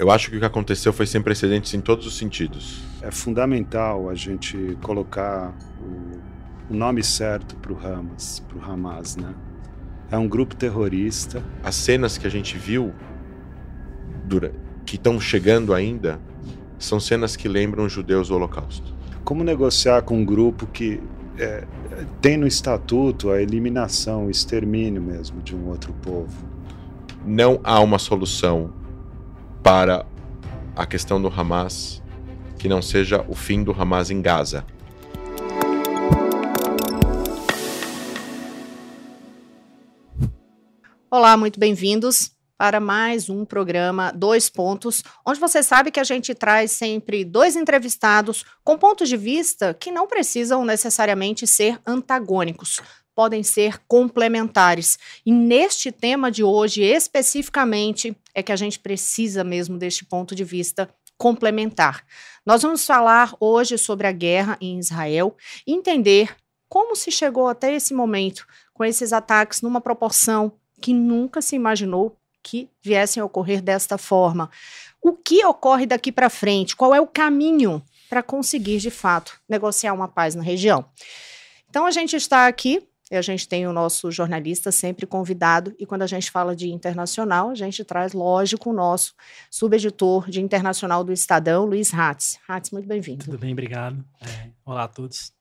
Eu acho que o que aconteceu foi sem precedentes em todos os sentidos. É fundamental a gente colocar o, nome certo para o Hamas, para o Hamas, né? É um grupo terrorista. As cenas que a gente viu, que estão chegando ainda, são cenas que lembram judeus do Holocausto. Como negociar com um grupo que é, tem no estatuto a eliminação, o extermínio mesmo de um outro povo? Não há uma solução para a questão do Hamas que não seja o fim do Hamas em Gaza. Olá, muito bem-vindos para mais um programa Dois Pontos, onde você sabe que a gente traz sempre dois entrevistados com pontos de vista que não precisam necessariamente ser antagônicos podem ser complementares. E neste tema de hoje, especificamente, é que a gente precisa mesmo deste ponto de vista complementar. Nós vamos falar hoje sobre a guerra em Israel entender como se chegou até esse momento com esses ataques numa proporção que nunca se imaginou que viessem a ocorrer desta forma. O que ocorre daqui para frente? Qual é o caminho para conseguir, de fato, negociar uma paz na região? Então, a gente está aqui e a gente tem o nosso jornalista sempre convidado, e quando a gente fala de internacional, a gente traz, lógico, o nosso subeditor de internacional do Estadão, Luiz Ratz. Ratz, muito bem-vindo. Tudo bem, obrigado. É, olá a todos.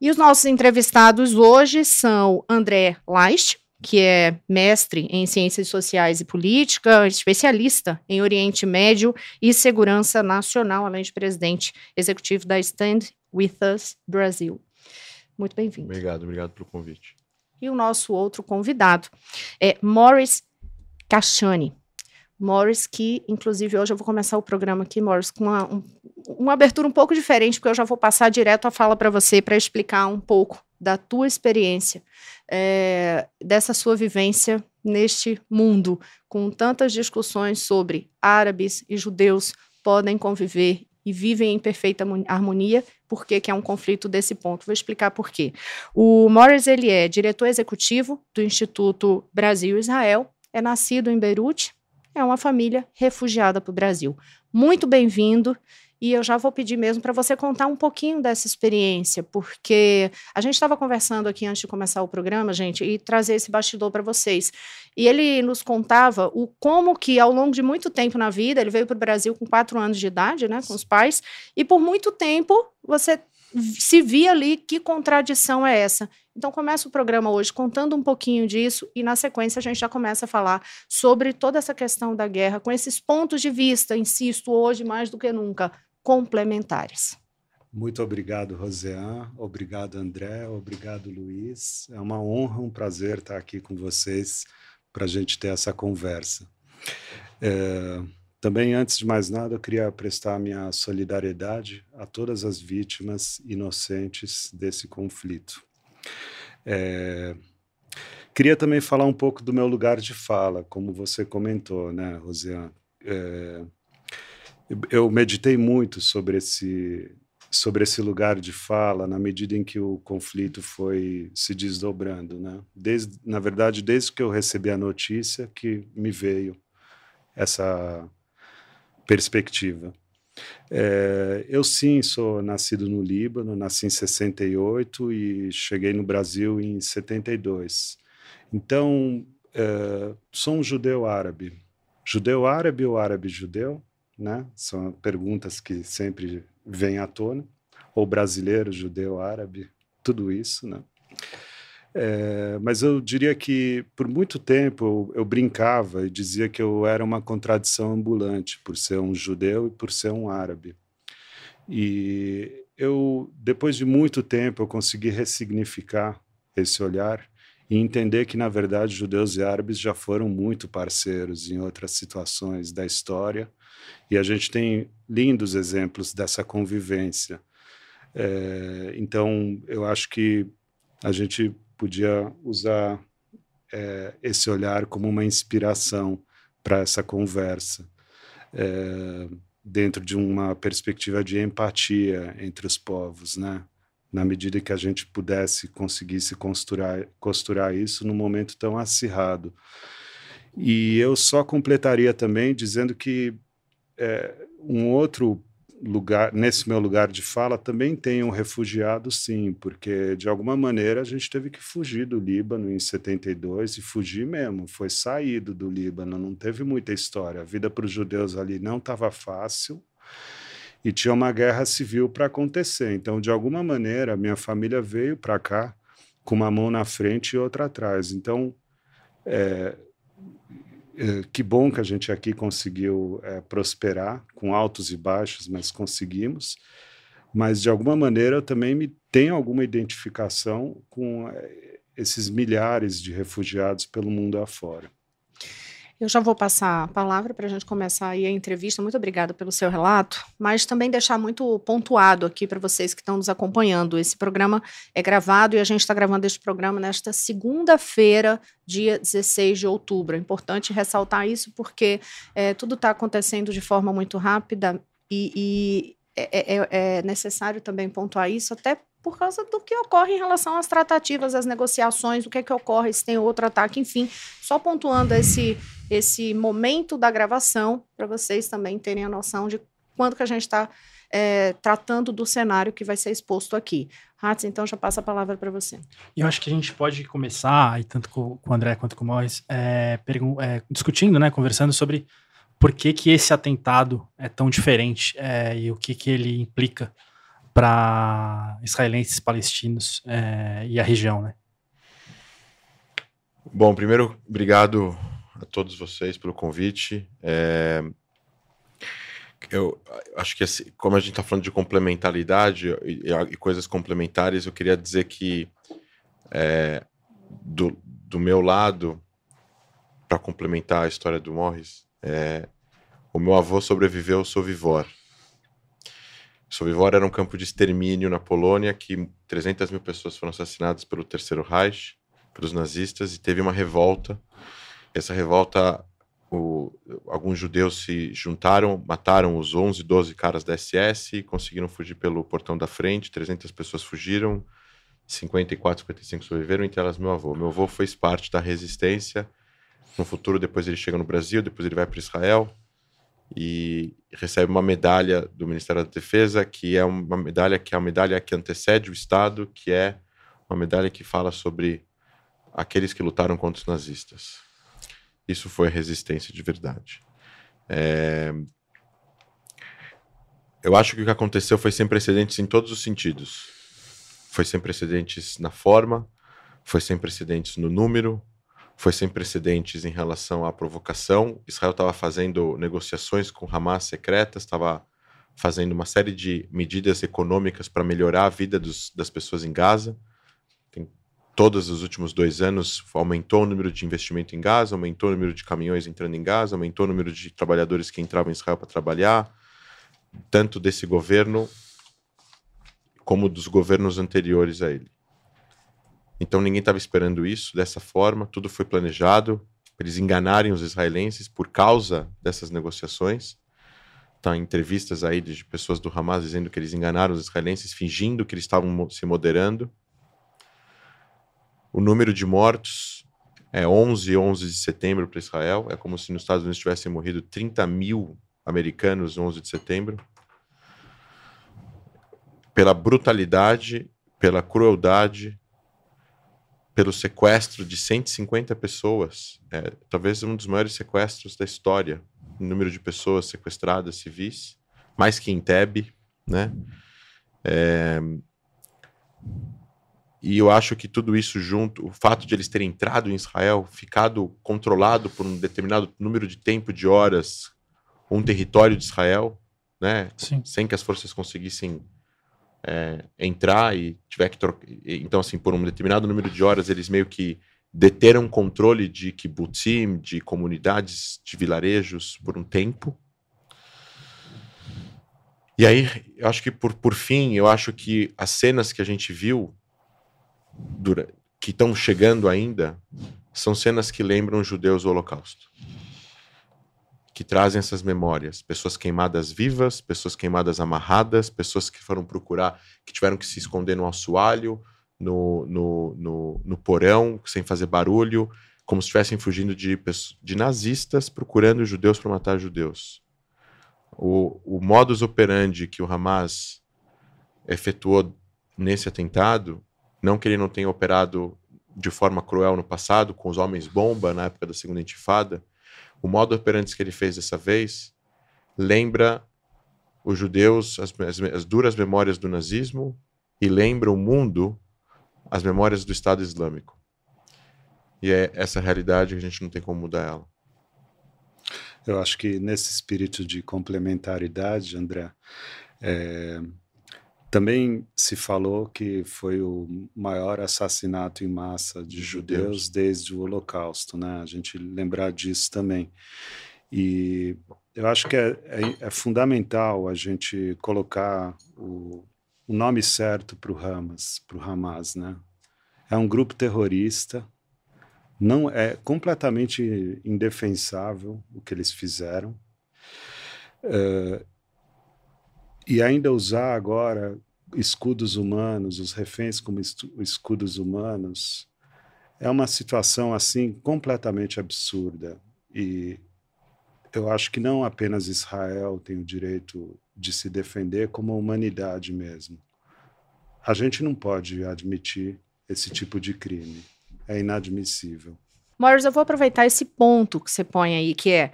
E os nossos entrevistados hoje são André Leist, que é mestre em Ciências Sociais e Política, especialista em Oriente Médio e Segurança Nacional, além de presidente executivo da Stand With Us Brasil. Muito bem-vindo. Obrigado, obrigado pelo convite. E o nosso outro convidado é Morris Cachani. Morris, que inclusive hoje eu vou começar o programa aqui, Morris, com uma, um, uma abertura um pouco diferente, porque eu já vou passar direto a fala para você para explicar um pouco da tua experiência, é, dessa sua vivência neste mundo, com tantas discussões sobre árabes e judeus podem conviver e vivem em perfeita harmonia, por que é um conflito desse ponto. Vou explicar por quê. O Morris ele é diretor executivo do Instituto Brasil-Israel, é nascido em Beirute, é uma família refugiada para o Brasil. Muito bem-vindo e eu já vou pedir mesmo para você contar um pouquinho dessa experiência, porque a gente estava conversando aqui antes de começar o programa, gente, e trazer esse bastidor para vocês. E ele nos contava o como que ao longo de muito tempo na vida, ele veio para o Brasil com quatro anos de idade, né, com os pais, e por muito tempo você se via ali que contradição é essa. Então começa o programa hoje contando um pouquinho disso e na sequência a gente já começa a falar sobre toda essa questão da guerra com esses pontos de vista, insisto, hoje mais do que nunca, complementares. Muito obrigado, Rosean. Obrigado, André. Obrigado, Luiz. É uma honra, um prazer estar aqui com vocês para a gente ter essa conversa. É, também, antes de mais nada, eu queria prestar minha solidariedade a todas as vítimas inocentes desse conflito. É, queria também falar um pouco do meu lugar de fala, como você comentou, né, Rosean? É, eu meditei muito sobre esse sobre esse lugar de fala na medida em que o conflito foi se desdobrando, né? Desde, na verdade, desde que eu recebi a notícia que me veio essa perspectiva. É, eu sim sou nascido no Líbano, nasci em 68 e cheguei no Brasil em 72. Então, é, sou um judeu árabe. Judeu árabe ou árabe judeu? Né? São perguntas que sempre vêm à tona. Ou brasileiro, judeu, árabe, tudo isso, né? É, mas eu diria que por muito tempo eu, eu, brincava e dizia que eu era uma contradição ambulante por ser um judeu e por ser um árabe. E eu, depois de muito tempo, eu consegui ressignificar esse olhar e entender que, na verdade, judeus e árabes já foram muito parceiros em outras situações da história e a gente tem lindos exemplos dessa convivência. É, então, eu acho que a gente podia usar é, esse olhar como uma inspiração para essa conversa, é, dentro de uma perspectiva de empatia entre os povos, né? Na medida que a gente pudesse conseguisse costurar, costurar isso num momento tão acirrado. E eu só completaria também dizendo que é, um outro lugar, nesse meu lugar de fala, também tem um refugiado, sim, porque de alguma maneira a gente teve que fugir do Líbano em 72 e fugir mesmo, foi saído do Líbano, não teve muita história. A vida para os judeus ali não estava fácil e tinha uma guerra civil para acontecer. Então, de alguma maneira, minha família veio para cá com uma mão na frente e outra atrás. Então, é, que bom que a gente aqui conseguiu é, prosperar com altos e baixos, mas conseguimos. Mas de alguma maneira eu também me tenho alguma identificação com é, esses milhares de refugiados pelo mundo afora. Eu já vou passar a palavra para a gente começar aí a entrevista. Muito obrigada pelo seu relato, mas também deixar muito pontuado aqui para vocês que estão nos acompanhando. Esse programa é gravado e a gente está gravando este programa nesta segunda-feira, dia 16 de outubro. É importante ressaltar isso porque é, tudo está acontecendo de forma muito rápida e, e é, é, é necessário também pontuar isso, até por causa do que ocorre em relação às tratativas, às negociações, o que é que ocorre, se tem outro ataque, enfim. Só pontuando esse, esse momento da gravação, para vocês também terem a noção de quanto que a gente está é, tratando do cenário que vai ser exposto aqui. Hatz, então já passa a palavra para você. Eu acho que a gente pode começar, e tanto com, com o André quanto com o Morris, é, é, discutindo, né, conversando sobre por que, que esse atentado é tão diferente é, e o que, que ele implica para israelenses, palestinos é, e a região, né? Bom, primeiro, obrigado a todos vocês pelo convite. É, eu acho que, assim, como a gente está falando de complementaridade e, e, coisas complementares, eu queria dizer que, é, do, do meu lado, para complementar a história do Morris, é, o meu avô sobreviveu ao Sovivor. Sobivor era um campo de extermínio na Polônia que 300 mil pessoas foram assassinadas pelo Terceiro Reich, pelos nazistas, e teve uma revolta. Essa revolta, o, alguns judeus se juntaram, mataram os 11, 12 caras da SS conseguiram fugir pelo portão da frente. 300 pessoas fugiram, 54, 55 sobreviveram, entre elas meu avô. Meu avô fez parte da resistência. No futuro, depois ele chega no Brasil, depois ele vai para Israel e recebe uma medalha do Ministério da Defesa, que é uma medalha que é a medalha que antecede o Estado, que é uma medalha que fala sobre aqueles que lutaram contra os nazistas. Isso foi resistência de verdade. É... Eu acho que o que aconteceu foi sem precedentes em todos os sentidos. Foi sem precedentes na forma, foi sem precedentes no número, foi sem precedentes em relação à provocação. Israel estava fazendo negociações com Hamas secretas, estava fazendo uma série de medidas econômicas para melhorar a vida dos, das pessoas em Gaza. Tem, todos os últimos dois anos aumentou o número de investimento em Gaza, aumentou o número de caminhões entrando em Gaza, aumentou o número de trabalhadores que entravam em Israel para trabalhar, tanto desse governo como dos governos anteriores a ele. Então ninguém estava esperando isso dessa forma, tudo foi planejado para eles enganarem os israelenses por causa dessas negociações. Tá, entrevistas aí de pessoas do Hamas dizendo que eles enganaram os israelenses, fingindo que eles estavam se moderando. O número de mortos é 11 11 de setembro para Israel. É como se nos Estados Unidos tivessem morrido 30 mil americanos no 11 de setembro. Pela brutalidade, pela crueldade, pelo sequestro de 150 pessoas, é, talvez um dos maiores sequestros da história, o número de pessoas sequestradas civis, mais que em Tebe, né? É, e eu acho que tudo isso junto, o fato de eles terem entrado em Israel, ficado controlado por um determinado número de tempo de horas, um território de Israel, né? Sim. Sem que as forças conseguissem é, entrar e tiver que trocar. Então, assim, por um determinado número de horas, eles meio que deteram controle de kibbutzim, de comunidades, de vilarejos por um tempo. E aí, eu acho que por, por fim, eu acho que as cenas que a gente viu, que estão chegando ainda, são cenas que lembram judeus do Holocausto que trazem essas memórias. Pessoas queimadas vivas, pessoas queimadas amarradas, pessoas que foram procurar, que tiveram que se esconder no assoalho, no, no, no, no porão, sem fazer barulho, como se estivessem fugindo de, de nazistas procurando judeus para matar judeus. O, o modus operandi que o Hamas efetuou nesse atentado, não que ele não tenha operado de forma cruel no passado, com os homens bomba na época da segunda intifada, o modo operandi que ele fez dessa vez lembra os judeus as, as, as, duras memórias do nazismo e lembra o mundo as memórias do Estado Islâmico. E é essa realidade que a gente não tem como mudar ela. Eu acho que nesse espírito de complementaridade, André, é, também se falou que foi o maior assassinato em massa de judeus desde o Holocausto, né? A gente lembrar disso também. E eu acho que é, é, é fundamental a gente colocar o, o nome certo para o Hamas, para o Hamas, né? É um grupo terrorista, não é completamente indefensável o que eles fizeram. Uh, e ainda usar agora escudos humanos, os reféns como escudos humanos, é uma situação assim completamente absurda. E eu acho que não apenas Israel tem o direito de se defender, como a humanidade mesmo. A gente não pode admitir esse tipo de crime. É inadmissível. Morris, eu vou aproveitar esse ponto que você põe aí, que é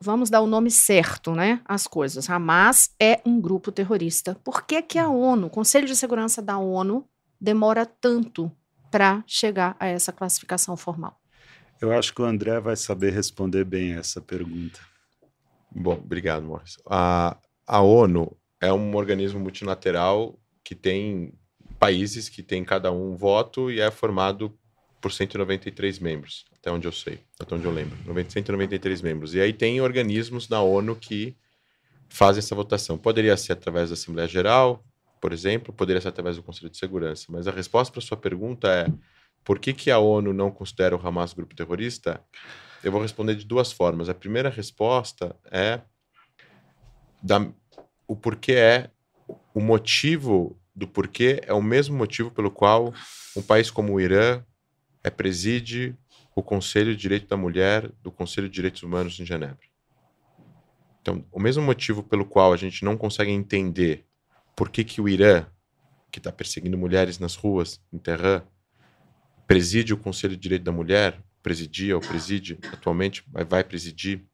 vamos dar o nome certo, né? As coisas. Hamas é um grupo terrorista. Por que, que a ONU, o Conselho de Segurança da ONU, demora tanto para chegar a essa classificação formal? Eu acho que o André vai saber responder bem essa pergunta. Bom, obrigado, Morris. A, a ONU é um organismo multilateral que tem países que tem cada um voto e é formado por 193 membros, até onde eu sei, até onde eu lembro. 193 membros. E aí tem organismos na ONU que fazem essa votação. Poderia ser através da Assembleia Geral, por exemplo, poderia ser através do Conselho de Segurança. Mas a resposta para sua pergunta é por que, que a ONU não considera o Hamas grupo terrorista? Eu vou responder de duas formas. A primeira resposta é da, o porquê é o motivo do porquê é o mesmo motivo pelo qual um país como o Irã, é preside o Conselho de Direito da Mulher do Conselho de Direitos Humanos em Genebra. Então, o mesmo motivo pelo qual a gente não consegue entender por que, que o Irã, que está perseguindo mulheres nas ruas, em Tehran, preside o Conselho de Direito da Mulher, presidia ou preside atualmente, vai presidir.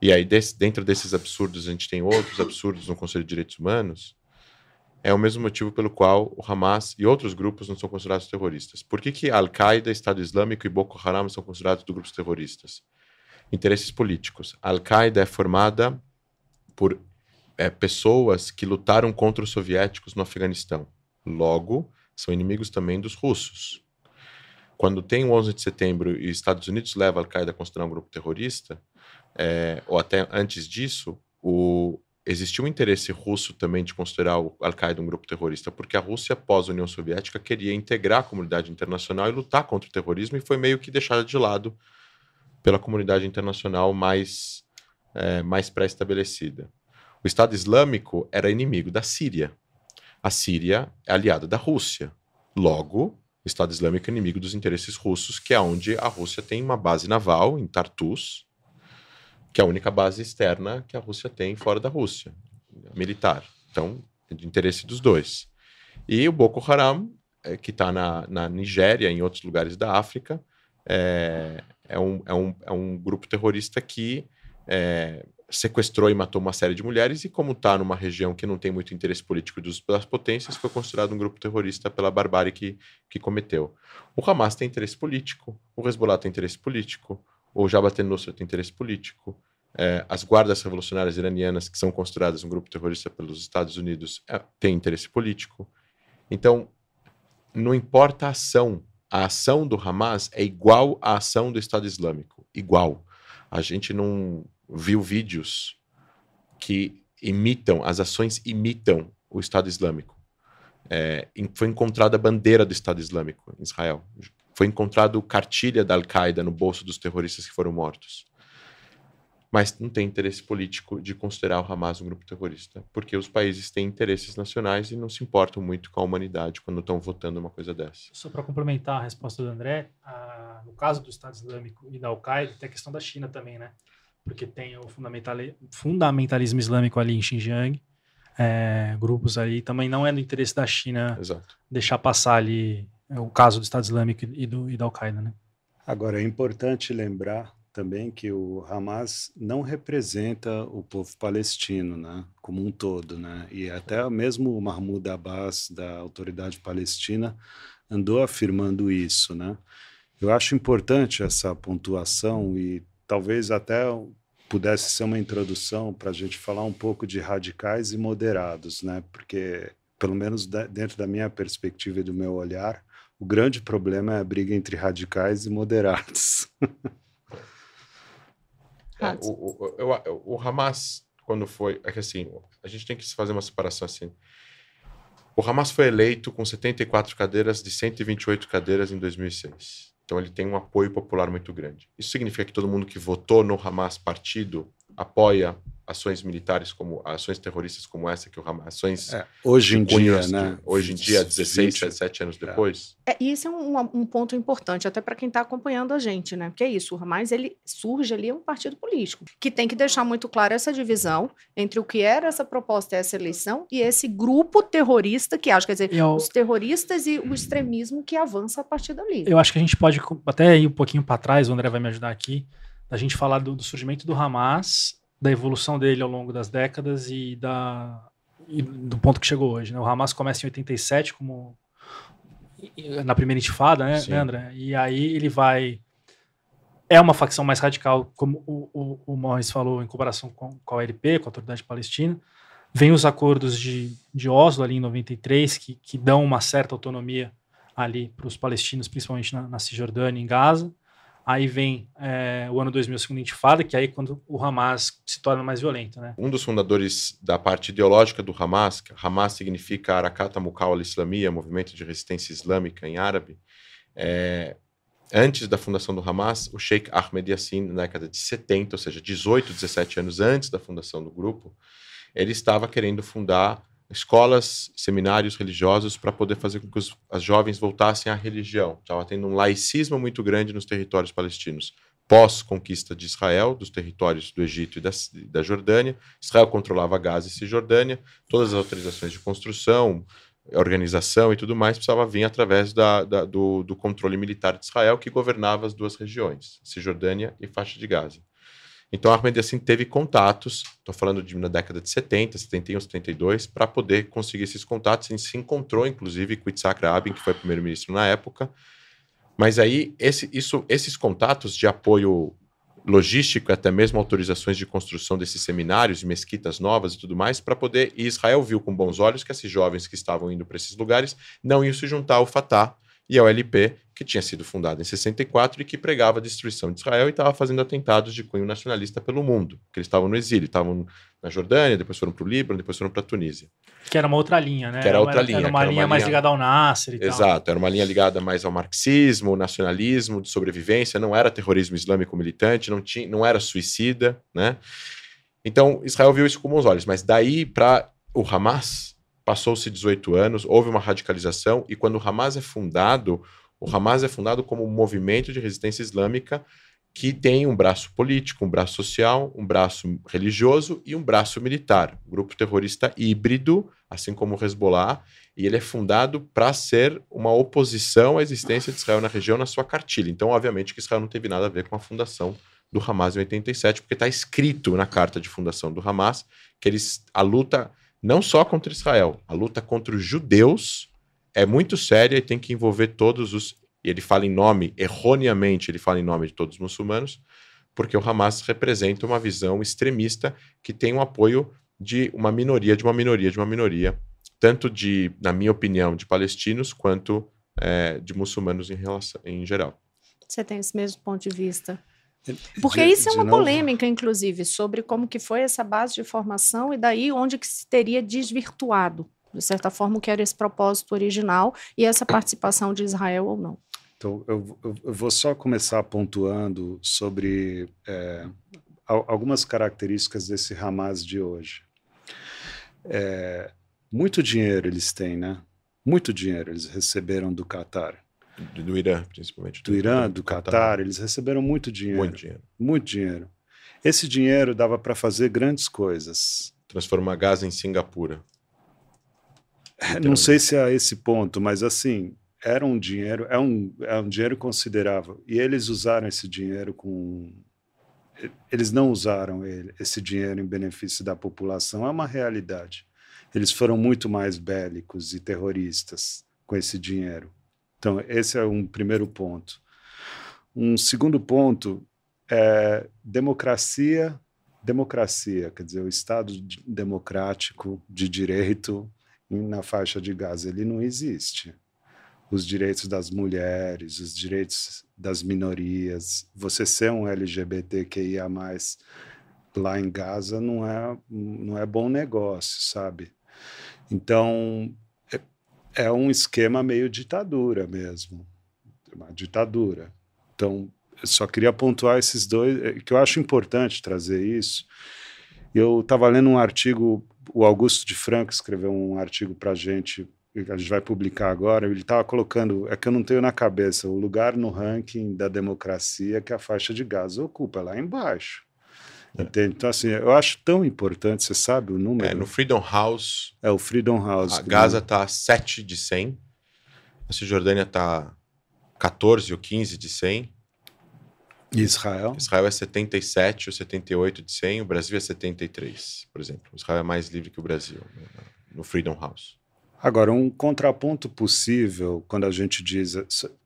E aí, desse, dentro desses absurdos, a gente tem outros absurdos no Conselho de Direitos Humanos, é o mesmo motivo pelo qual o Hamas e outros grupos não são considerados terroristas. Por que, que Al-Qaeda, Estado Islâmico e Boko Haram são considerados grupos terroristas? Interesses políticos. Al-Qaeda é formada por é, pessoas que lutaram contra os soviéticos no Afeganistão. Logo, são inimigos também dos russos. Quando tem o 11 de setembro e os Estados Unidos leva Al-Qaeda a considerar um grupo terrorista, é, ou até antes disso, o, existiu um interesse russo também de considerar o Al-Qaeda um grupo terrorista, porque a Rússia, após a União Soviética, queria integrar a comunidade internacional e lutar contra o terrorismo e foi meio que deixada de lado pela comunidade internacional mais, é, mais pré-estabelecida. O Estado Islâmico era inimigo da Síria. A Síria é aliada da Rússia. Logo, o Estado Islâmico é inimigo dos interesses russos, que é onde a Rússia tem uma base naval, em Tartus, que é a única base externa que a Rússia tem fora da Rússia, militar. Então, é de interesse dos dois. E o Boko Haram, é, que está na, na Nigéria e em outros lugares da África, é, é, um, é, um, é um grupo terrorista que é, sequestrou e matou uma série de mulheres, e como está numa região que não tem muito interesse político dos, das potências, foi considerado um grupo terrorista pela barbárie que, que cometeu. O Hamas tem interesse político, o Hezbollah tem interesse político, o Jabhat al-Nusra tem interesse político, é, as guardas revolucionárias iranianas, que são consideradas um grupo terrorista pelos Estados Unidos, é, têm interesse político. Então, não importa a ação, a ação do Hamas é igual à ação do Estado Islâmico, igual. A gente não viu vídeos que imitam, as ações imitam o Estado Islâmico. É, foi encontrada a bandeira do Estado Islâmico em Israel. Foi encontrado cartilha da Al-Qaeda no bolso dos terroristas que foram mortos. Mas não tem interesse político de considerar o Hamas um grupo terrorista, porque os países têm interesses nacionais e não se importam muito com a humanidade quando estão votando uma coisa dessa. Só para complementar a resposta do André, a, no caso do Estado Islâmico e da Al-Qaeda, tem a questão da China também, né? porque tem o fundamentali fundamentalismo islâmico ali em Xinjiang, é, grupos ali. Também não é do interesse da China Exato. deixar passar ali é, o caso do Estado Islâmico e, do, e da Al-Qaeda, né? Agora, é importante lembrar também que o Hamas não representa o povo palestino, né, como um todo, né? E até mesmo o Mahmoud Abbas da Autoridade Palestina andou afirmando isso, né? Eu acho importante essa pontuação e talvez até pudesse ser uma introdução para a gente falar um pouco de radicais e moderados, né? Porque pelo menos dentro da minha perspectiva e do meu olhar, o grande problema é a briga entre radicais e moderados. É, o, o, o, o, Hamas, quando foi. É que assim, a gente tem que fazer uma separação assim. O Hamas foi eleito com 74 cadeiras de 128 cadeiras em 2006. Então ele tem um apoio popular muito grande. Isso significa que todo mundo que votou no Hamas partido apoia ações militares como ações terroristas como essa que o Hamas, ações é, hoje em dia, né? Hoje em dia, 16, 17 anos depois. É, isso é um, um ponto importante até para quem está acompanhando a gente, né? Porque é isso, o Hamas ele surge ali é um partido político que tem que deixar muito claro essa divisão entre o que era essa proposta, essa eleição e esse grupo terrorista que acha, quer dizer, eu, os terroristas e o extremismo que avança a partir dali. Eu acho que a gente pode até ir um pouquinho para trás, o André vai me ajudar aqui, da gente falar do, do surgimento do Hamas da evolução dele ao longo das décadas e, da, e do ponto que chegou hoje. Né? O Hamas começa em 87 como na primeira intifada, né, né, André? E aí ele vai é uma facção mais radical, como o, o, o Morris falou, em comparação com, com a LP, com a Autoridade Palestina. Vem os acordos de, de Oslo ali em 93, que, que dão uma certa autonomia ali para os palestinos, principalmente na, na Cisjordânia, em Gaza. Aí vem é, o ano 2000, a segunda intifada, que é aí quando o Hamas se torna mais violento, né? Um dos fundadores da parte ideológica do Hamas, Hamas significa Arakat Mukawal al-Islamia, movimento de resistência islâmica em árabe, é, antes da fundação do Hamas, o Sheikh Ahmed Yassin, na década de 70, ou seja, 18, 17 anos antes da fundação do grupo, ele estava querendo fundar escolas, seminários religiosos para poder fazer com que os, as jovens voltassem à religião. Estava tendo um laicismo muito grande nos territórios palestinos. Pós-conquista de Israel, dos territórios do Egito e da, da Jordânia, Israel controlava Gaza e Cisjordânia, todas as autorizações de construção, organização e tudo mais precisava vir através da, da, do, do controle militar de Israel, que governava as duas regiões, Cisjordânia e faixa de Gaza. Então, Ahmed Yassin teve contatos, estou falando de na década de 70, 71, 72, para poder conseguir esses contatos. Ele se encontrou, inclusive, com Itzhak Rabin, que foi primeiro-ministro na época. Mas aí, esse, isso, esses contatos de apoio logístico, até mesmo autorizações de construção desses seminários, mesquitas novas e tudo mais, para poder. E Israel viu com bons olhos que esses jovens que estavam indo para esses lugares não iam se juntar ao Fatah e ao LP, que tinha sido fundado em 64 e que pregava a destruição de Israel e estava fazendo atentados de cunho nacionalista pelo mundo, que eles estavam no exílio, estavam na Jordânia, depois foram para o Líbano, depois foram para a Tunísia. Que era uma outra linha, né? Que era outra era, linha. Era uma, linha, uma mais ligada ao Nasser e Exato, tal. era uma linha ligada mais ao marxismo, nacionalismo, de sobrevivência, não era terrorismo islâmico militante, não, tinha, não era suicida, né? Então, Israel viu isso com bons olhos, mas daí para o Hamas, Passou-se 18 anos, houve uma radicalização, e quando o Hamas é fundado, o Hamas é fundado como um movimento de resistência islâmica que tem um braço político, um braço social, um braço religioso e um braço militar. Um grupo terrorista híbrido, assim como o Hezbollah, e ele é fundado para ser uma oposição à existência de Israel na região na sua cartilha. Então, obviamente, que Israel não teve nada a ver com a fundação do Hamas em 87, porque está escrito na carta de fundação do Hamas que eles a luta não só contra Israel, a luta contra os judeus é muito séria e tem que envolver todos os. E ele fala em nome, erroneamente, ele fala em nome de todos os muçulmanos, porque o Hamas representa uma visão extremista que tem um apoio de uma minoria, de uma minoria, de uma minoria, tanto de, na minha opinião, de palestinos quanto é, de muçulmanos em, relação, em geral. Você tem esse mesmo ponto de vista? Porque de, isso é uma novo. polêmica, inclusive, sobre como que foi essa base de formação e daí onde que se teria desvirtuado, de certa forma, o que era esse propósito original e essa participação de Israel ou não. Então, eu, eu vou só começar pontuando sobre é, algumas características desse Hamas de hoje. É, muito dinheiro eles têm, né? Muito dinheiro eles receberam do Qatar do Irã, principalmente. Do, do Irã, do, do Qatar, Qatar, eles receberam muito dinheiro. Muito dinheiro. Muito dinheiro. Esse dinheiro dava para fazer grandes coisas. Transformar Gaza em Singapura. Não sei se é esse ponto, mas assim, era um dinheiro, é um, é um dinheiro considerável. E eles usaram esse dinheiro com. Eles não usaram ele, esse dinheiro em benefício da população, é uma realidade. Eles foram muito mais bélicos e terroristas com esse dinheiro. Então, esse é um primeiro ponto. Um segundo ponto é democracia, democracia, quer dizer, o Estado democrático de direito na faixa de Gaza, ele não existe. Os direitos das mulheres, os direitos das minorias, você ser um LGBTQIA+, lá em Gaza não é, não é bom negócio, sabe? Então, é, é um esquema meio ditadura mesmo, uma ditadura. Então, eu só queria pontuar esses dois, é, que eu acho importante trazer isso. Eu estava lendo um artigo, o Augusto de Franco escreveu um artigo para a gente, a gente vai publicar agora. Ele estava colocando, é que eu não tenho na cabeça, o lugar no ranking da democracia que a faixa de Gaza ocupa, lá embaixo. É. Entende? Então, assim, eu acho tão importante, você sabe o número? É, no Freedom House. É, o Freedom House. A Gaza está 7 de 100, a Cisjordânia está 14 ou 15 de 100. Israel? Israel é 77 ou 78 de 100, o Brasil é 73, por exemplo. Israel é mais livre que o Brasil, né, no Freedom House. Agora, um contraponto possível quando a gente diz,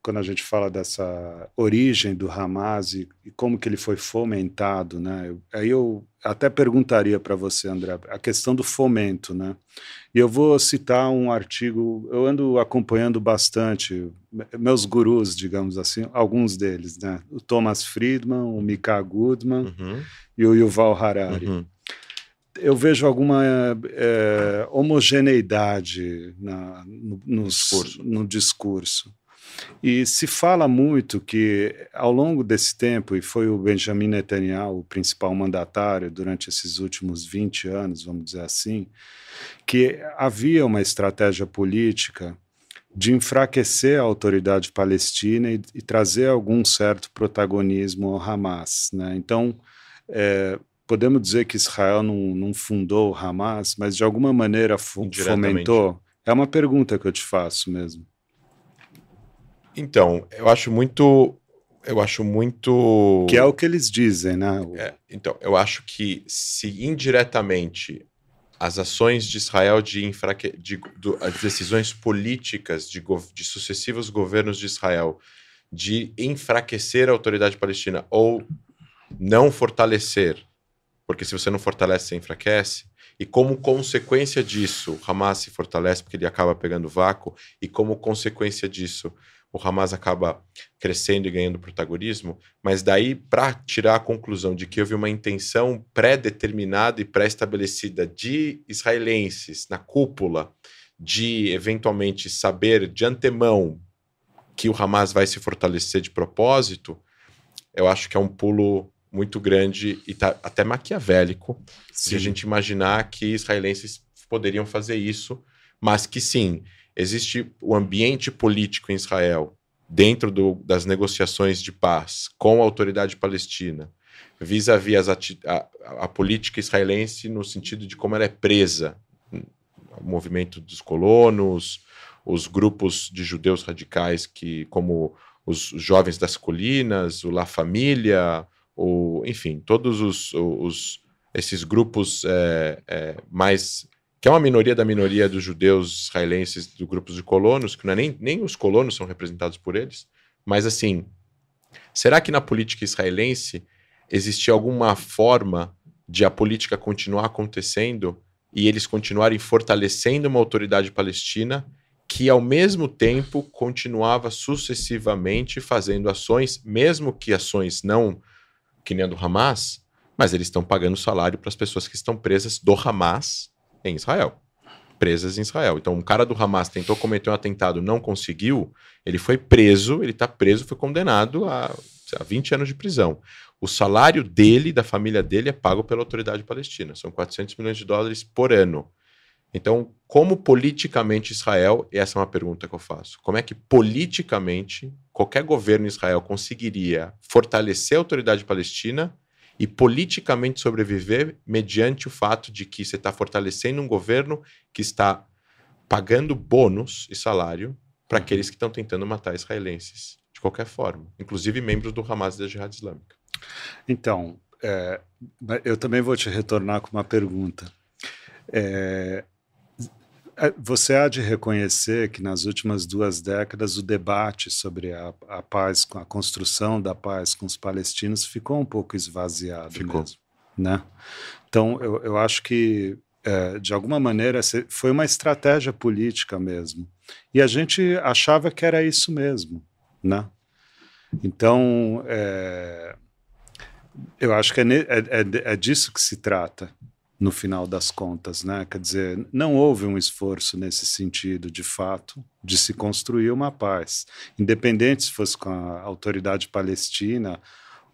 quando a gente fala dessa origem do Hamas e, e como que ele foi fomentado, né? Aí eu até perguntaria para você, André, a questão do fomento, né? E eu vou citar um artigo, eu ando acompanhando bastante meus gurus, digamos assim, alguns deles, né? O Thomas Friedman, o Mika Goodman uhum. e o Yuval Harari. Uhum eu vejo alguma é, homogeneidade na, no, no, discurso. no discurso. E se fala muito que, ao longo desse tempo, e foi o Benjamin Netanyahu o principal mandatário durante esses últimos 20 anos, vamos dizer assim, que havia uma estratégia política de enfraquecer a autoridade palestina e, e trazer algum certo protagonismo ao Hamas. Né? Então, é, podemos dizer que Israel não, não fundou o Hamas, mas de alguma maneira fomentou? É uma pergunta que eu te faço mesmo. Então, eu acho muito. Eu acho muito. Que é o que eles dizem, né? É, então, eu acho que se indiretamente as ações de Israel de, enfraque... de do, as decisões políticas de, de sucessivos governos de Israel de enfraquecer a autoridade palestina ou não fortalecer porque se você não fortalece, você enfraquece. E como consequência disso, Hamas se fortalece porque ele acaba pegando vácuo, e como consequência disso, o Hamas acaba crescendo e ganhando protagonismo, mas daí para tirar a conclusão de que houve uma intenção pré-determinada e pré-estabelecida de israelenses na cúpula de eventualmente saber de antemão que o Hamas vai se fortalecer de propósito, eu acho que é um pulo muito grande e tá até maquiavélico sim. se a gente imaginar que israelenses poderiam fazer isso, mas que sim, existe o ambiente político em Israel dentro do, das negociações de paz com a autoridade palestina, vis-à-vis -vis a, a, política israelense no sentido de como ela é presa, o movimento dos colonos, os grupos de judeus radicais que, como os jovens das colinas, o La Família, ou enfim, todos os, os esses grupos é, é, mais que é uma minoria da minoria dos judeus israelenses, do grupos de colonos, que não é nem, nem os colonos são representados por eles, mas assim, será que na política israelense existia alguma forma de a política continuar acontecendo e eles continuarem fortalecendo uma autoridade palestina que ao mesmo tempo continuava sucessivamente fazendo ações, mesmo que ações não que nem a do Hamas, mas eles estão pagando salário para as pessoas que estão presas do Hamas em Israel. Presas em Israel. Então, um cara do Hamas tentou cometer um atentado, não conseguiu, ele foi preso, ele está preso, foi condenado a, a 20 anos de prisão. O salário dele, da família dele, é pago pela autoridade palestina. São 400 milhões de dólares por ano. Então, como politicamente Israel, essa é uma pergunta que eu faço, como é que politicamente qualquer governo em Israel conseguiria fortalecer a autoridade palestina e politicamente sobreviver mediante o fato de que você está fortalecendo um governo que está pagando bônus e salário para aqueles que estão tentando matar israelenses de qualquer forma, inclusive membros do Hamas e da Jihad Islâmica. Então, é, eu também vou te retornar com uma pergunta. É, é, você há de reconhecer que nas últimas duas décadas o debate sobre a, a, paz, a construção da paz com os palestinos ficou um pouco esvaziado ficou. mesmo, né? Então eu, eu acho que é, de alguma maneira foi uma estratégia política mesmo e a gente achava que era isso mesmo, né? Então é, eu acho que é, é, é, é disso que se trata no final das contas, né? Quer dizer, não houve um esforço nesse sentido, de fato, de se construir uma paz, independente se fosse com a autoridade palestina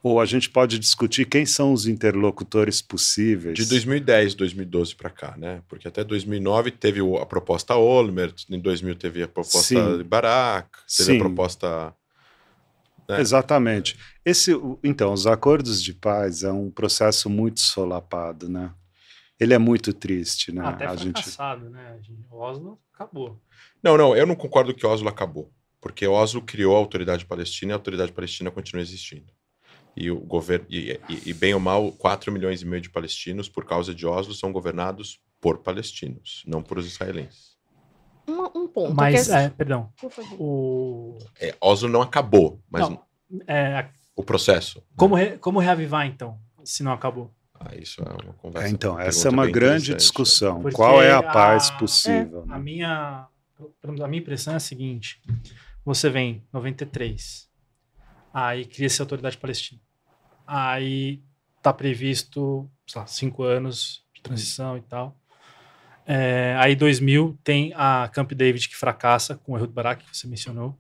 ou a gente pode discutir quem são os interlocutores possíveis. De 2010, 2012 para cá, né? Porque até 2009 teve a proposta Olmert, em 2000 teve a proposta Sim. Barak, teve Sim. a proposta né? Exatamente. Esse, então, os acordos de paz é um processo muito solapado, né? Ele é muito triste, né? Até a fracassado, gente... né? Oslo acabou. Não, não, eu não concordo que Oslo acabou, porque Oslo criou a autoridade palestina e a autoridade palestina continua existindo. E o governo e, e, e bem ou mal, 4 milhões e meio de palestinos por causa de Oslo são governados por palestinos, não por os israelenses. Um, um ponto. Mas, é, perdão. O... É, Oslo não acabou, mas não, é, o processo. Como, re, como reavivar, então, se não acabou? Ah, isso é uma conversa. É, então, essa é uma grande discussão. Porque Qual é a paz a, possível? É, né? a, minha, a minha impressão é a seguinte: você vem 93, aí cria-se a autoridade palestina. Aí está previsto, sei lá, cinco anos de transição e tal. É, aí 2000 tem a Camp David que fracassa com o Ehud Barak, que você mencionou.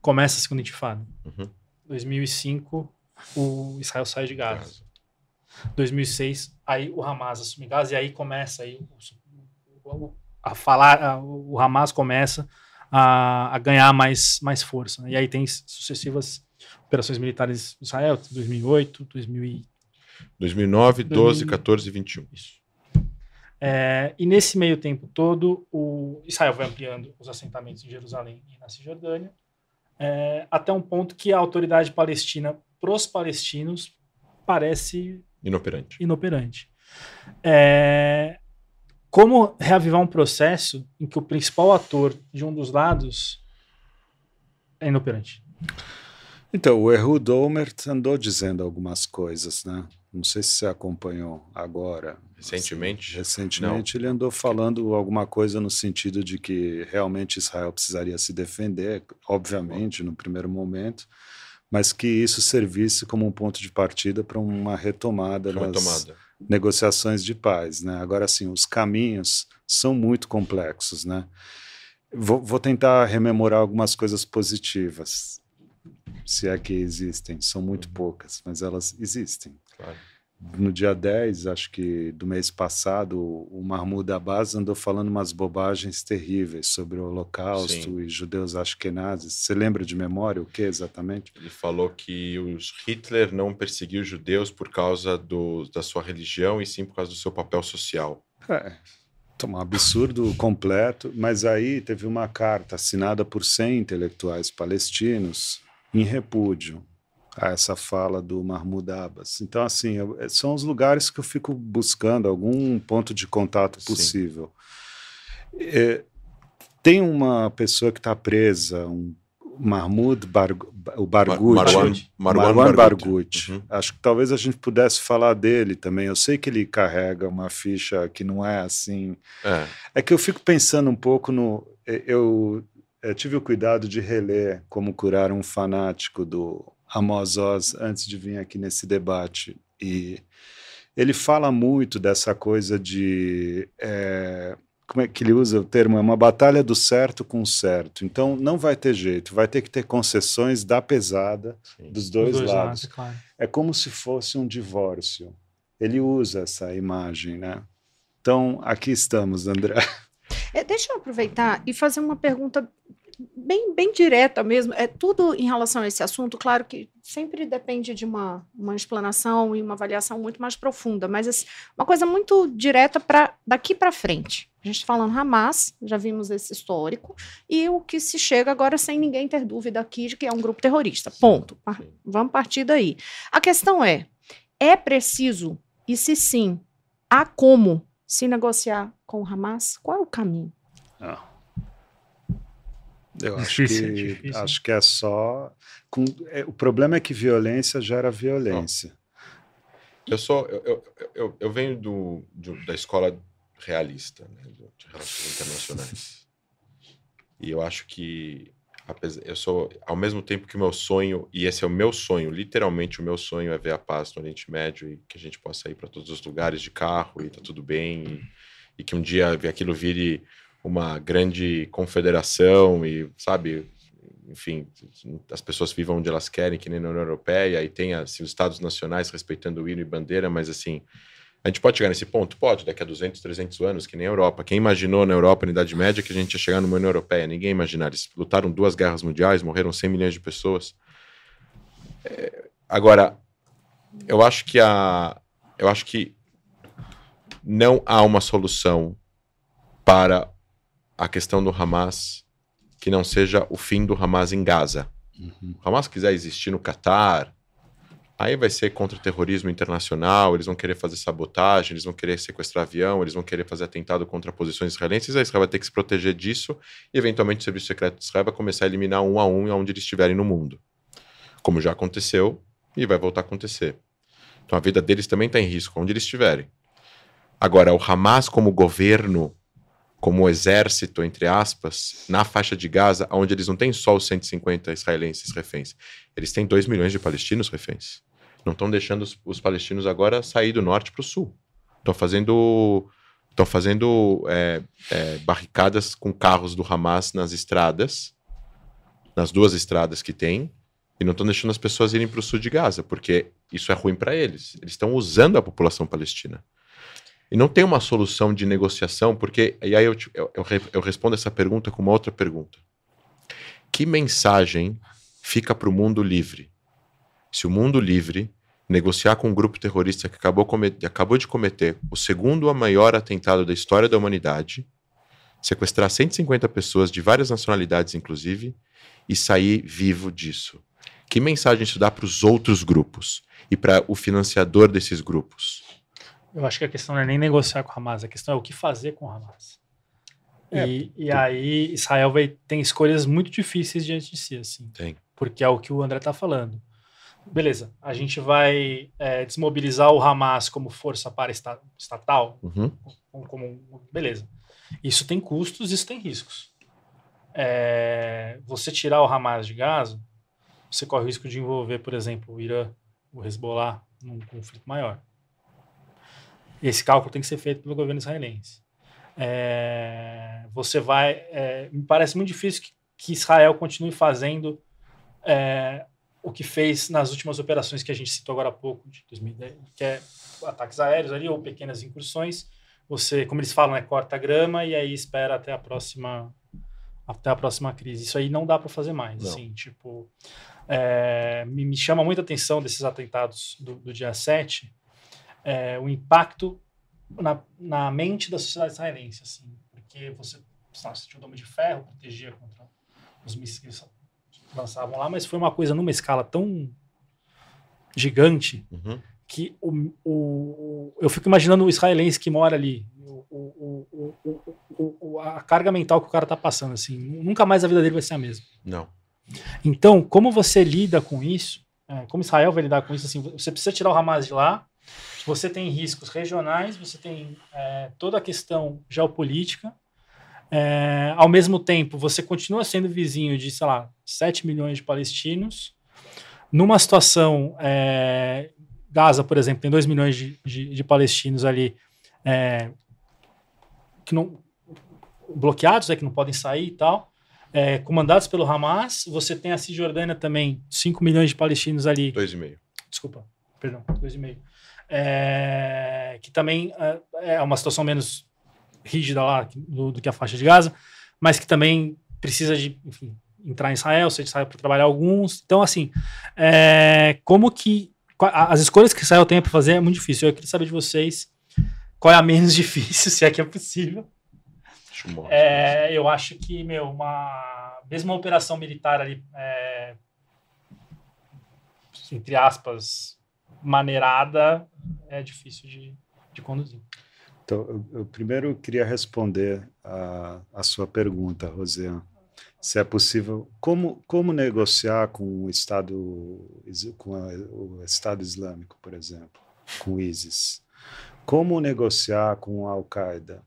Começa a segunda intifada. Uhum. 2005 o Israel sai de Gaza. 2006 aí o Hamas assume Gaza e aí começa aí a falar, o Hamas começa a, a ganhar mais, mais força. Né? E aí tem sucessivas operações militares em Israel, 2008, 2000 2009, 12, 14 e 21. Isso. É, e nesse meio tempo todo, o Israel vai ampliando os assentamentos em Jerusalém e na Cisjordânia, é, até um ponto que a autoridade palestina para os palestinos parece inoperante. inoperante. É, como reavivar um processo em que o principal ator de um dos lados é inoperante? Então, o Ehud Olmert andou dizendo algumas coisas, né? Não sei se você acompanhou agora. Recentemente? Assim, recentemente Não. ele andou falando alguma coisa no sentido de que realmente Israel precisaria se defender, obviamente, no primeiro momento, mas que isso servisse como um ponto de partida para uma retomada das retomada. negociações de paz. Né? Agora, sim, os caminhos são muito complexos. Né? Vou, vou tentar rememorar algumas coisas positivas se é que existem. São muito uhum. poucas, mas elas existem. Claro. No dia 10, acho que do mês passado, o Mahmoud Abbas andou falando umas bobagens terríveis sobre o Holocausto Sim. e judeus ashkenazes. Você lembra de memória o que exatamente? Ele falou que os Hitler não perseguiu judeus por causa do, da sua religião e sim por causa do seu papel social. É, um absurdo completo. Mas aí teve uma carta assinada por 100 intelectuais palestinos em repúdio a essa fala do Mahmoud Abbas. Então, assim, eu, é, são os lugares que eu fico buscando algum ponto de contato possível. É, tem uma pessoa que está presa, um Mahmoud Bar, o Barghouti, Marwan, Marwan, Marwan. Uhum. Acho que talvez a gente pudesse falar dele também. Eu sei que ele carrega uma ficha que não é assim. É, é que eu fico pensando um pouco no. Eu eu tive o cuidado de reler Como Curar um Fanático do Amos Oz antes de vir aqui nesse debate. E ele fala muito dessa coisa de. É, como é que ele usa o termo? É uma batalha do certo com o certo. Então não vai ter jeito, vai ter que ter concessões da pesada Sim. dos dois, dois lados. lados claro. É como se fosse um divórcio. Ele usa essa imagem, né? Então aqui estamos, André. É, deixa eu aproveitar e fazer uma pergunta bem, bem direta mesmo. É tudo em relação a esse assunto, claro que sempre depende de uma, uma explanação e uma avaliação muito mais profunda, mas assim, uma coisa muito direta para daqui para frente. A gente está falando Hamas, já vimos esse histórico, e o que se chega agora sem ninguém ter dúvida aqui de que é um grupo terrorista. Ponto. Vamos partir daí. A questão é: é preciso, e se sim, há como se negociar com o Hamas? Qual é o caminho? Ah. Eu acho, difícil, que, acho que é só. Com, é, o problema é que violência gera violência. Eu sou. Eu, eu, eu, eu venho do, do, da escola realista, né, de relações internacionais. E eu acho que apesar, eu sou ao mesmo tempo que o meu sonho e esse é o meu sonho, literalmente o meu sonho é ver a paz no Oriente Médio e que a gente possa ir para todos os lugares de carro e tá tudo bem e, e que um dia aquilo vire uma grande confederação e, sabe, enfim, as pessoas vivam onde elas querem, que nem na União Europeia, e tenha assim, os estados nacionais respeitando o hino e bandeira, mas assim, a gente pode chegar nesse ponto? Pode, daqui a 200, 300 anos, que nem a Europa. Quem imaginou na Europa, na Idade Média, que a gente ia chegar numa União Europeia? Ninguém imaginar. Eles lutaram duas guerras mundiais, morreram 100 milhões de pessoas. É, agora, eu acho que a, eu acho que não há uma solução para a questão do Hamas que não seja o fim do Hamas em Gaza. Uhum. O Hamas quiser existir no Catar, aí vai ser contra o terrorismo internacional, eles vão querer fazer sabotagem, eles vão querer sequestrar avião, eles vão querer fazer atentado contra posições israelenses, a Israel vai ter que se proteger disso e eventualmente o Serviço Secreto de Israel vai começar a eliminar um a um onde eles estiverem no mundo. Como já aconteceu e vai voltar a acontecer. Então a vida deles também está em risco, onde eles estiverem. Agora, o Hamas como governo como exército, entre aspas, na faixa de Gaza, onde eles não têm só os 150 israelenses reféns, eles têm 2 milhões de palestinos reféns. Não estão deixando os, os, palestinos agora sair do norte para o sul. Estão fazendo, estão fazendo é, é, barricadas com carros do Hamas nas estradas, nas duas estradas que tem, e não estão deixando as pessoas irem para o sul de Gaza, porque isso é ruim para eles. Eles estão usando a população palestina. E não tem uma solução de negociação, porque. E aí eu, eu, eu, eu respondo essa pergunta com uma outra pergunta. Que mensagem fica para o mundo livre? Se o mundo livre negociar com um grupo terrorista que acabou, acabou de cometer o segundo maior atentado da história da humanidade, sequestrar 150 pessoas de várias nacionalidades, inclusive, e sair vivo disso. Que mensagem isso dá para os outros grupos e para o financiador desses grupos? Eu acho que a questão não é nem negociar com o Hamas, a questão é o que fazer com o Hamas. É, e, e aí Israel vai, tem escolhas muito difíceis diante de si, assim. Tem. Porque é o que o André está falando. Beleza, a gente vai é, desmobilizar o Hamas como força para estatal? Uhum. Como, como, beleza. Isso tem custos, isso tem riscos. É, você tirar o Hamas de Gaza, você corre o risco de envolver, por exemplo, o Irã, o Hezbollah, num conflito maior. Esse cálculo tem que ser feito pelo governo israelense. É, você vai. É, me parece muito difícil que, que Israel continue fazendo é, o que fez nas últimas operações que a gente citou agora há pouco, de 2010, que é ataques aéreos ali ou pequenas incursões. Você, como eles falam, é corta a grama e aí espera até a próxima até a próxima crise. Isso aí não dá para fazer mais. Assim, tipo, é, me, me, chama muita atenção desses atentados do, do dia 7, é, o impacto na, na mente da sociedade israelense, assim, porque você, você tinha um dome de ferro, protegia contra os mísseis que lançavam lá, mas foi uma coisa numa escala tão gigante uhum. que o, o, eu fico imaginando o israelense que mora ali, o, o, a carga mental que o cara tá passando, assim, nunca mais a vida dele vai ser a mesma. Não. Então, como você lida com isso? É, como Israel vai lidar com isso? Assim, você precisa tirar o Hamas de lá, você tem riscos regionais, você tem é, toda a questão geopolítica. É, ao mesmo tempo, você continua sendo vizinho de, sei lá, 7 milhões de palestinos. Numa situação, é, Gaza, por exemplo, tem 2 milhões de, de, de palestinos ali é, que não, bloqueados, é, que não podem sair e tal. É, comandados pelo Hamas. Você tem a Cisjordânia também, 5 milhões de palestinos ali. 2,5. Desculpa, perdão, 2,5 é, que também é, é uma situação menos rígida lá do, do, que a faixa de Gaza, mas que também precisa de, enfim, entrar em Israel, você sai para trabalhar alguns. Então, assim, é, como que as escolhas que Israel tem para fazer é muito difícil. Eu queria saber de vocês qual é a menos difícil, se é que é possível. É, eu acho que, meu, uma mesmo uma operação militar ali, é, entre aspas, maneirada, é difícil de, de conduzir. Então, eu, eu primeiro queria responder a, a sua pergunta, Rosiane se é possível, como, como negociar com o Estado, com a, o Estado Islâmico, por exemplo, com o ISIS? Como negociar com a Al-Qaeda?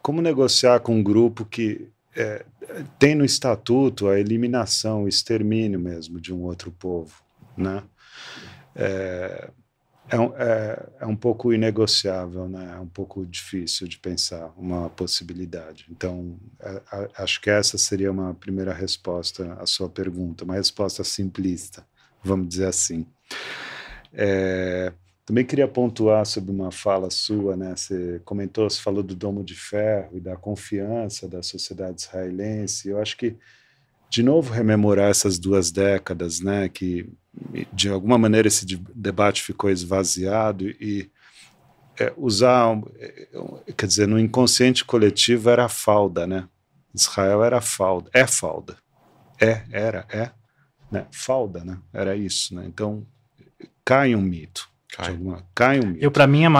Como negociar com um grupo que é, tem no estatuto a eliminação, o extermínio mesmo de um outro povo, né? É, é, é, é, um pouco inegociável, né? é um pouco difícil de pensar uma possibilidade. Então, é, acho que essa seria uma primeira resposta à sua pergunta, uma resposta simplista, vamos dizer assim. É, também queria pontuar sobre uma fala sua, né? Você comentou, você falou do domo de ferro e da confiança da sociedade israelense. Eu acho que, de novo, rememorar essas duas décadas, né? Que de alguma maneira esse debate ficou esvaziado e é, usar, é, quer dizer, no inconsciente coletivo era a falda, né? Israel era falda, é falda, é, era, é, né? Falda, né? Era isso, né? Então cai um mito. Cai, alguma, cai um mito. Eu para mim a,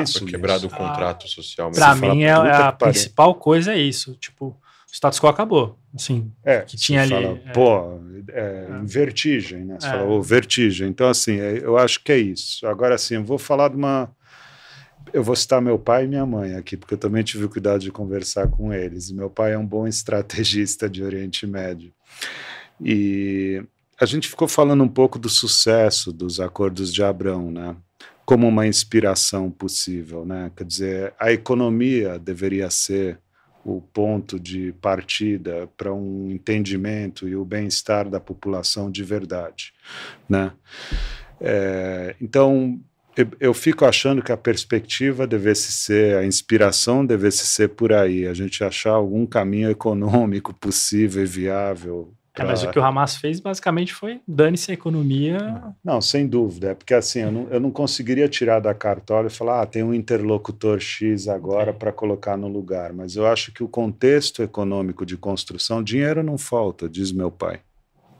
a, Foi quebrado o contrato social. Para mim é, a principal coisa é isso, tipo status quo acabou. Assim, é, que tinha ali. Fala, é, pô, é, é. vertigem, né? Você é. fala, oh, vertigem. Então, assim, é, eu acho que é isso. Agora, assim, eu vou falar de uma. Eu vou citar meu pai e minha mãe aqui, porque eu também tive o cuidado de conversar com eles. Meu pai é um bom estrategista de Oriente Médio. E a gente ficou falando um pouco do sucesso dos acordos de Abrão, né? Como uma inspiração possível, né? Quer dizer, a economia deveria ser o ponto de partida para um entendimento e o bem-estar da população de verdade, né? É, então eu, eu, fico achando que a perspectiva devesse ser, a inspiração devesse ser por aí, a gente achar algum caminho econômico possível e viável é, mas o que o Hamas fez basicamente foi dane-se a economia. Não, sem dúvida. É porque assim, eu não, eu não conseguiria tirar da cartola e falar, ah, tem um interlocutor X agora okay. para colocar no lugar. Mas eu acho que o contexto econômico de construção, dinheiro não falta, diz meu pai.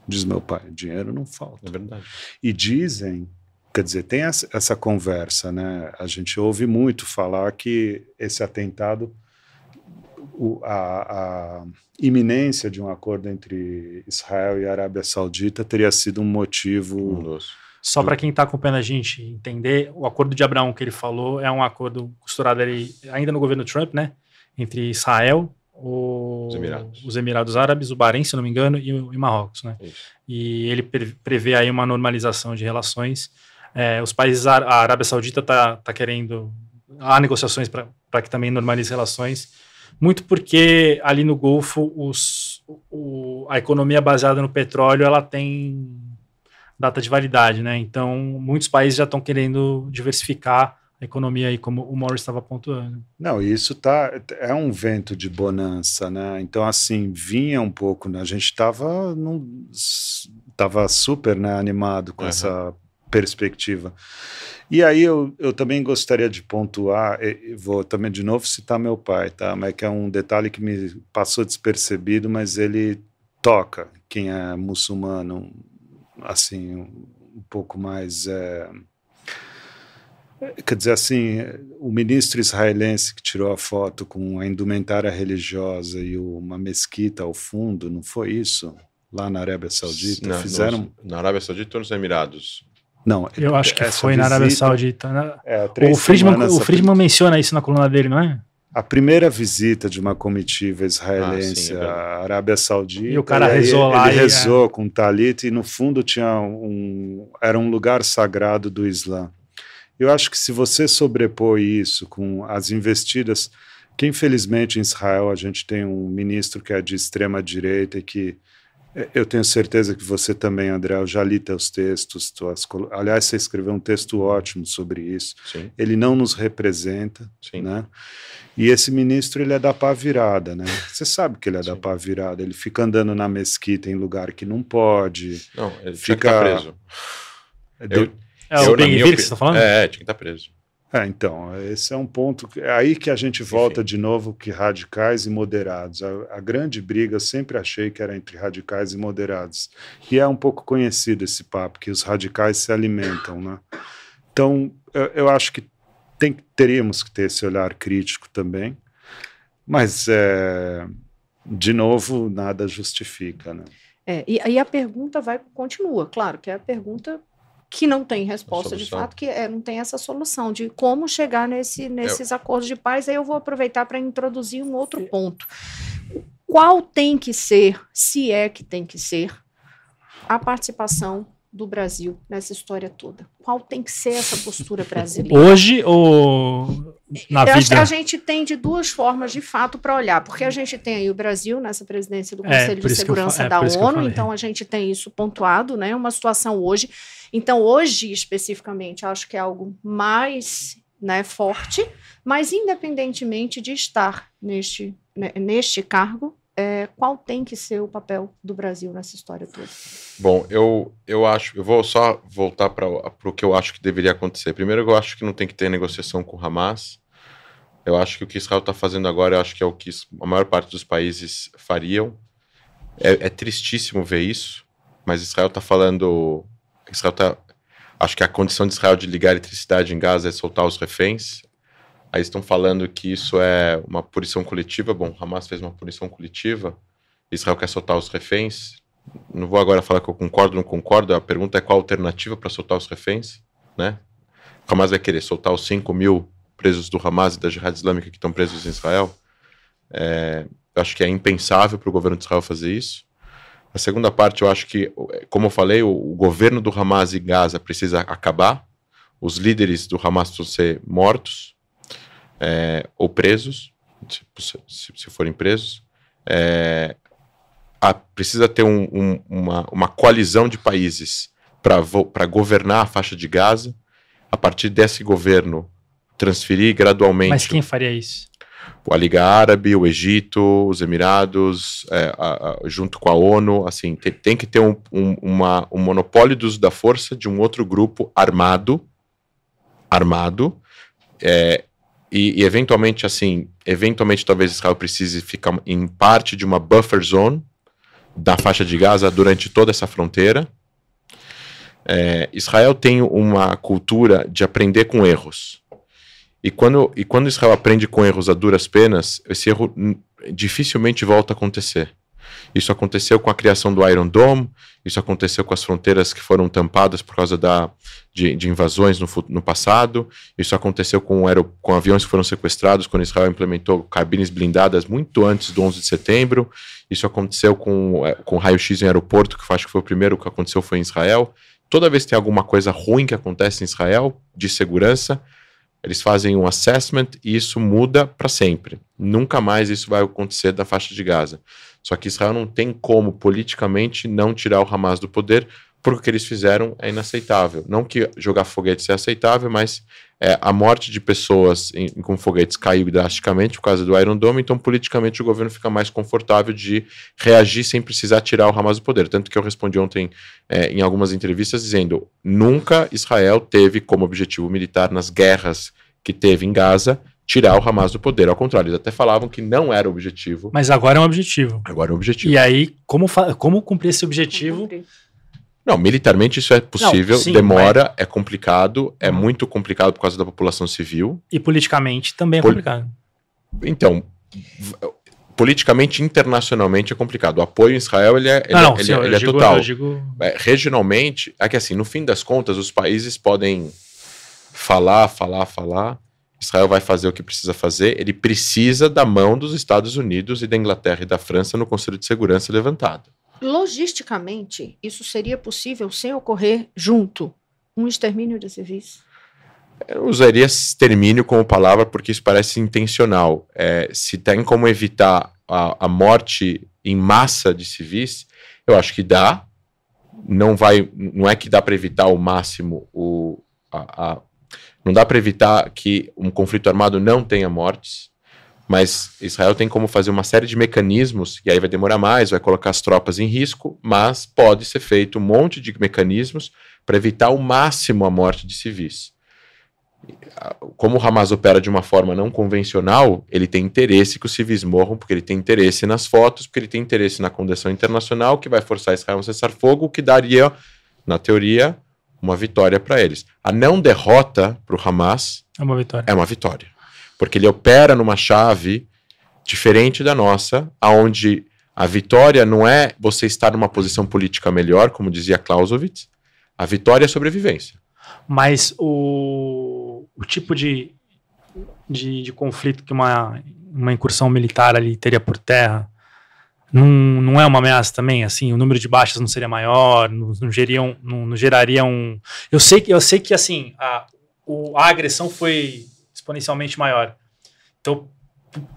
Diz meu pai, dinheiro não falta. É verdade. E dizem, quer dizer, tem essa, essa conversa, né? A gente ouve muito falar que esse atentado o, a, a, iminência de um acordo entre Israel e Arábia Saudita teria sido um motivo. Nossa. Só para quem está acompanhando a gente entender, o acordo de Abraão que ele falou é um acordo costurado ali, ainda no governo Trump, né? Entre Israel, o, os, Emirados. os, Emirados. Árabes, o Bahrein, se não me engano, e, e Marrocos, né? Isso. E ele prevê aí uma normalização de relações. É, os países, a Arábia Saudita está tá querendo, há negociações para que também normalize relações muito porque ali no Golfo os, o, a economia baseada no petróleo ela tem data de validade, né? Então muitos países já estão querendo diversificar a economia aí, como o Morris estava pontuando. Não, isso tá é um vento de bonança, né? Então assim vinha um pouco, né? A gente estava tava super né, animado com uhum. essa perspectiva. E aí eu, eu também gostaria de pontuar, vou também de novo citar meu pai, tá? Mas que é um detalhe que me passou despercebido, mas ele toca quem é muçulmano, assim, um pouco mais. É... Quer dizer assim, o ministro israelense que tirou a foto com a indumentária religiosa e uma mesquita ao fundo, não foi isso? Lá na Arábia Saudita? Não, Fizeram. Nos, na Arábia Saudita ou nos Emirados? Não, eu acho que foi visita, na Arábia Saudita. Né? É, o Friedman, o Friedman menciona isso na coluna dele, não é? A primeira visita de uma comitiva israelense ah, sim, é à Arábia Saudita. E o cara e rezou lá. Ele rezou é. com talit e no fundo tinha um era um lugar sagrado do Islã. Eu acho que se você sobrepor isso com as investidas, que infelizmente em Israel a gente tem um ministro que é de extrema direita e que Eu tenho certeza que você também, André, eu já li teus textos. Tuas, aliás, você escreveu um texto ótimo sobre isso. Sim. Ele não nos representa, Sim. né? E esse ministro, ele é da pá virada, né? Você sabe que ele é da Sim. pá virada. Ele fica andando na mesquita em lugar que não pode. Não, ele Fica- fica tá preso. Eu- É Eu, o na Big opi- que você tá falando? É, tinha que estar preso. É, então, esse é um ponto. que- É aí que a gente volta de novo que radicais e moderados. A, a grande briga eu sempre achei que era entre radicais e moderados. E é um pouco conhecido esse papo, que os radicais se alimentam, né? Então, eu, eu acho que tem, teríamos que ter esse olhar crítico também. Mas, é, de novo, nada justifica, né? É, e aí a pergunta vai continua, claro, que é a pergunta que não tem resposta de fato, que é, não tem essa solução de como chegar nesse, nesses acordos de paz. Aí eu vou aproveitar para introduzir um outro ponto. Qual tem que ser, se é que tem que ser, a participação do Brasil nessa história toda? Qual tem que ser essa postura brasileira? Hoje ou na Eu acho que vida? a gente tem de duas formas de fato para olhar, porque a gente tem aí o Brasil nessa presidência do É, Conselho por de eu Segurança fa- é, da eu ONU, então a gente tem isso pontuado, né? Uma situação hoje. Então, hoje, especificamente, acho que é algo mais né, forte, mas independentemente de estar neste, né, neste cargo, é, qual tem que ser o papel do Brasil nessa história toda? Bom, eu, eu acho, eu vou só voltar para o que eu acho que deveria acontecer. Primeiro, eu acho que não tem que ter negociação com o Hamas. Eu acho que o que Israel está fazendo agora, eu acho que é o que a maior parte dos países fariam. É, é tristíssimo ver isso, mas Israel está falando. Israel tá, acho que a condição de Israel de ligar a eletricidade em Gaza é soltar os reféns. Aí estão falando que isso é uma punição coletiva. Bom, Hamas fez uma punição coletiva. Israel quer soltar os reféns não vou agora falar que eu concordo ou não concordo, a pergunta é qual a alternativa para soltar os reféns, né? O Hamas vai querer soltar os 5 mil presos do Hamas e da Jihad Islâmica que estão presos em Israel? É, eu acho que é impensável para o governo de Israel fazer isso. A segunda parte, eu acho que, como eu falei, o, o governo do Hamas em Gaza precisa acabar, os líderes do Hamas precisam ser mortos é, ou presos, se, se, forem presos. É, a, precisa ter um, um, uma, uma coalizão de países para governar a faixa de Gaza. A partir desse governo, transferir gradualmente. Mas quem faria isso? A Liga Árabe, o Egito, os Emirados, é, a, a, junto com a ONU, assim, tem, tem que ter um, um, uma, um monopólio do uso da força de um outro grupo armado, armado, é, e, e, eventualmente, assim, eventualmente talvez Israel precise ficar em parte de uma buffer zone, da faixa de Gaza durante toda essa fronteira. É, Israel tem uma cultura de aprender com erros. E quando, e quando Israel aprende com erros a duras penas, esse erro dificilmente volta a acontecer. Isso aconteceu com a criação do Iron Dome, isso aconteceu com as fronteiras que foram tampadas por causa da, de, de invasões no, no, passado, isso aconteceu com, aero, com aviões que foram sequestrados quando Israel implementou cabines blindadas muito antes do 11 de setembro, isso aconteceu com, com raio-x em aeroporto, que eu acho que foi o primeiro que aconteceu foi em Israel. Toda vez que tem alguma coisa ruim que acontece em Israel, de segurança, eles fazem um assessment e isso muda para sempre. Nunca mais isso vai acontecer da faixa de Gaza. Só que Israel não tem como politicamente não tirar o Hamas do poder, porque o que eles fizeram é inaceitável. Não que jogar foguetes é aceitável, mas é, a morte de pessoas em, com foguetes caiu drasticamente por causa do Iron Dome, então politicamente o governo fica mais confortável de reagir sem precisar tirar o Hamas do poder. Tanto que eu respondi ontem é, em algumas entrevistas dizendo: nunca Israel teve como objetivo militar nas guerras que teve em Gaza tirar o Hamas do poder. Ao contrário, eles até falavam que não era o objetivo. Mas agora é um objetivo. Agora é um objetivo. E aí, como, como cumprir esse objetivo? Não, militarmente isso é possível, Não, sim, demora, é complicado, é muito complicado por causa da população civil. E politicamente também é Pol- complicado. Então, politicamente, internacionalmente é complicado. O apoio em Israel ele é, ele, não, não, ele- sim, eu ele é digo- total. eu digo- É, regionalmente, é que assim, no fim das contas, os países podem falar, falar, falar. Israel vai fazer o que precisa fazer. Ele precisa da mão dos Estados Unidos e da Inglaterra e da França no Conselho de Segurança levantado. Logisticamente, isso seria possível sem ocorrer junto um extermínio de civis? Eu usaria extermínio como palavra porque isso parece intencional. É, se tem como evitar a, a morte em massa de civis, eu acho que dá. Não vai, não é que dá para evitar ao máximo o, a, a não dá para evitar que um conflito armado não tenha mortes, mas Israel tem como fazer uma série de mecanismos, e aí vai demorar mais, vai colocar as tropas em risco, mas pode ser feito um monte de mecanismos para evitar ao máximo a morte de civis. Como o Hamas opera de uma forma não convencional, ele tem interesse que os civis morram, porque ele tem interesse nas fotos, porque ele tem interesse na condição internacional, que vai forçar Israel a cessar fogo, o que daria, na teoria, uma vitória para eles. A não derrota para o Hamas é uma vitória. É uma vitória porque ele opera numa chave diferente da nossa, aonde a vitória não é você estar numa posição política melhor, como dizia Clausewitz, a vitória é sobrevivência. Mas o, o tipo de, de, de, conflito que uma, uma incursão militar ali teria por terra não, não é uma ameaça também? Assim, o número de baixas não seria maior, não, não, geriam, não, não geraria um. Eu sei que eu sei que assim a, o, a agressão foi exponencialmente maior. Então,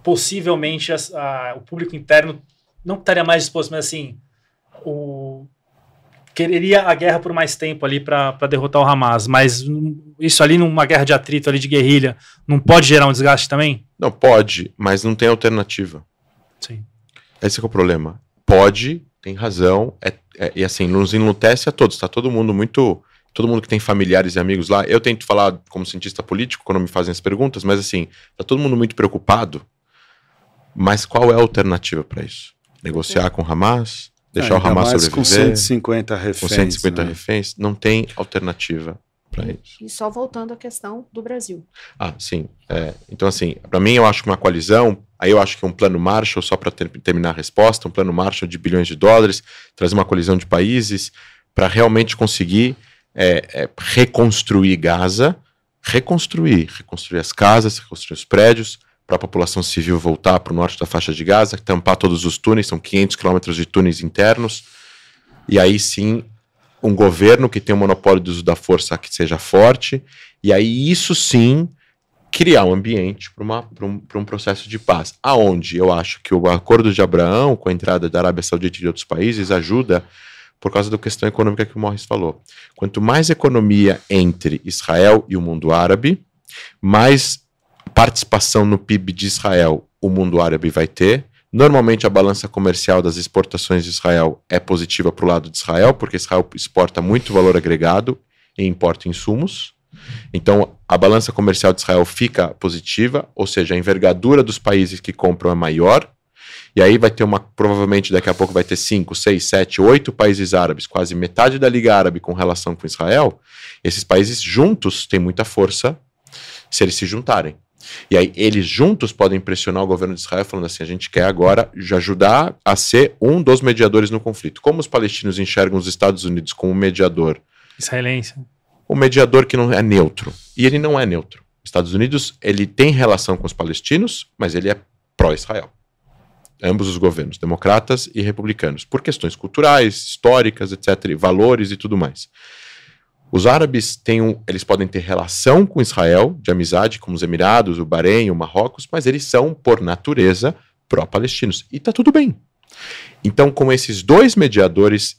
possivelmente a, a, o público interno não estaria mais disposto, mas assim, o, quereria a guerra por mais tempo ali para derrotar o Hamas, mas isso ali numa guerra de atrito ali de guerrilha não pode gerar um desgaste também? Não pode, mas não tem alternativa. Sim. Esse é o problema. Pode, tem razão, é, é, e assim, nos enlutece a todos, está todo mundo muito todo mundo que tem familiares e amigos lá, eu tento falar como cientista político quando me fazem as perguntas, mas assim, tá todo mundo muito preocupado. Mas qual é a alternativa para isso? Negociar é. com o Hamas? Deixar é, o Hamas sobreviver? Com 150 reféns. Com 150 né? reféns? Não tem alternativa para isso. E só voltando à questão do Brasil. Ah, sim. É, então, assim, para mim, eu acho que uma coalizão, aí eu acho que um plano Marshall, só para ter, terminar a resposta, um plano Marshall de bilhões de dólares, trazer uma colisão de países para realmente conseguir é, é reconstruir Gaza, reconstruir, reconstruir as casas, reconstruir os prédios, para a população civil voltar para o norte da faixa de Gaza, tampar todos os túneis, são 500 quilômetros de túneis internos, e aí sim um governo que tem o um monopólio do uso da força que seja forte, e aí isso sim criar um ambiente para um, um processo de paz, aonde eu acho que o acordo de Abraão com a entrada da Arábia Saudita e de outros países ajuda por causa da questão econômica que o Morris falou. Quanto mais economia entre Israel e o mundo árabe, mais participação no PIB de Israel o mundo árabe vai ter. Normalmente a balança comercial das exportações de Israel é positiva para o lado de Israel, porque Israel exporta muito valor agregado e importa insumos. Então a balança comercial de Israel fica positiva, ou seja, a envergadura dos países que compram é maior e aí vai ter uma, provavelmente daqui a pouco vai ter cinco, seis, sete, oito países árabes, quase metade da Liga Árabe com relação com Israel. Esses países juntos têm muita força se eles se juntarem. E aí eles juntos podem pressionar o governo de Israel falando assim: a gente quer agora ajudar a ser um dos mediadores no conflito. Como os palestinos enxergam os Estados Unidos como mediador? Israelense. Um mediador que não é neutro. E ele não é neutro. Estados Unidos ele tem relação com os palestinos, mas ele é pró-Israel ambos os governos, democratas e republicanos, por questões culturais, históricas, etc., valores e tudo mais. Os árabes têm um, eles podem ter relação com Israel, de amizade, como os Emirados, o Bahrein, o Marrocos, mas eles são, por natureza, pró-palestinos. E está tudo bem. Então, com esses dois mediadores,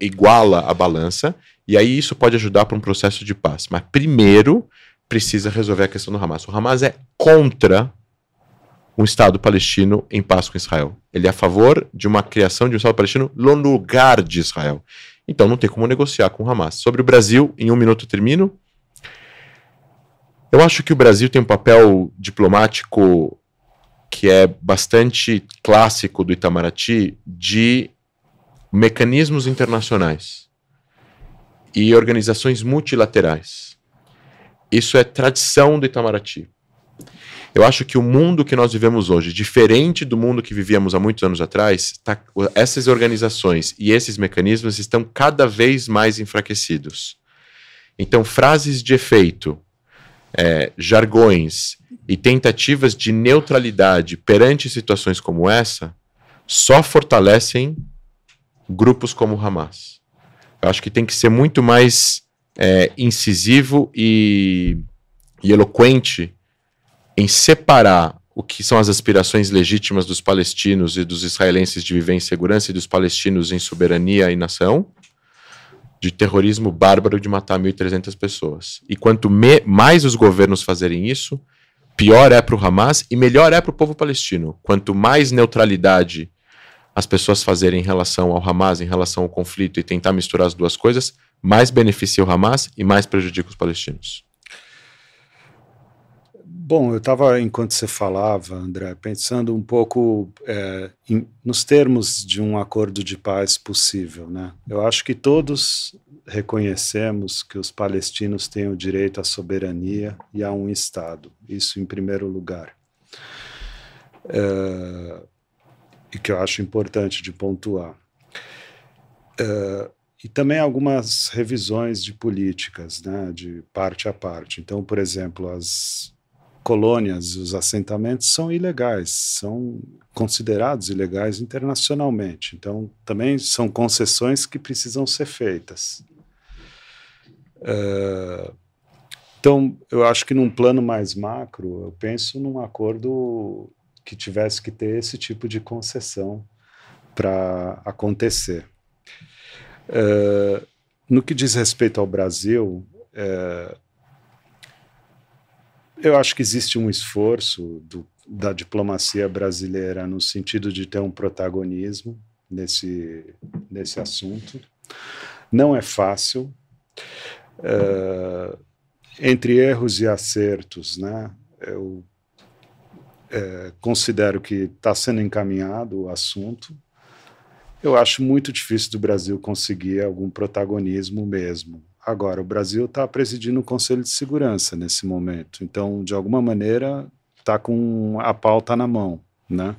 iguala a balança, e aí isso pode ajudar para um processo de paz. Mas primeiro precisa resolver a questão do Hamas. O Hamas é contra um Estado palestino em paz com Israel. Ele é a favor de uma criação de um Estado palestino no lugar de Israel. Então não tem como negociar com o Hamas. Sobre o Brasil, em um minuto termino. Eu acho que o Brasil tem um papel diplomático que é bastante clássico do Itamaraty de mecanismos internacionais e organizações multilaterais. Isso é tradição do Itamaraty. Eu acho que o mundo que nós vivemos hoje, diferente do mundo que vivíamos há muitos anos atrás, tá, essas organizações e esses mecanismos estão cada vez mais enfraquecidos. Então, frases de efeito, é, jargões e tentativas de neutralidade perante situações como essa só fortalecem grupos como o Hamas. Eu acho que tem que ser muito mais é, incisivo e, e eloquente em separar o que são as aspirações legítimas dos palestinos e dos israelenses de viver em segurança e dos palestinos em soberania e nação, de terrorismo bárbaro de matar 1.300 pessoas. E quanto mais os governos fazerem isso, pior é para o Hamas e melhor é para o povo palestino. Quanto mais neutralidade as pessoas fazerem em relação ao Hamas, em relação ao conflito e tentar misturar as duas coisas, mais beneficia o Hamas e mais prejudica os palestinos. Bom, eu estava, enquanto você falava, André, pensando um pouco é, em, nos termos de um acordo de paz possível. Né? Eu acho que todos reconhecemos que os palestinos têm o direito à soberania e a um Estado, isso em primeiro lugar. É, e que eu acho importante de pontuar. É, e também algumas revisões de políticas, né, de parte a parte. Então, por exemplo, as colônias, os assentamentos são ilegais, são considerados ilegais internacionalmente. Então, também são concessões que precisam ser feitas. Uh, então, eu acho que num plano mais macro, eu penso num acordo que tivesse que ter esse tipo de concessão para acontecer. Uh, no que diz respeito ao Brasil, uh, eu acho que existe um esforço do, da diplomacia brasileira no sentido de ter um protagonismo nesse, nesse assunto. Não é fácil. Uh, entre erros e acertos, né? Eu é, considero que está sendo encaminhado o assunto. Eu acho muito difícil do Brasil conseguir algum protagonismo mesmo. Agora, o Brasil está presidindo o Conselho de Segurança nesse momento, então, de alguma maneira, está com a pauta na mão, né?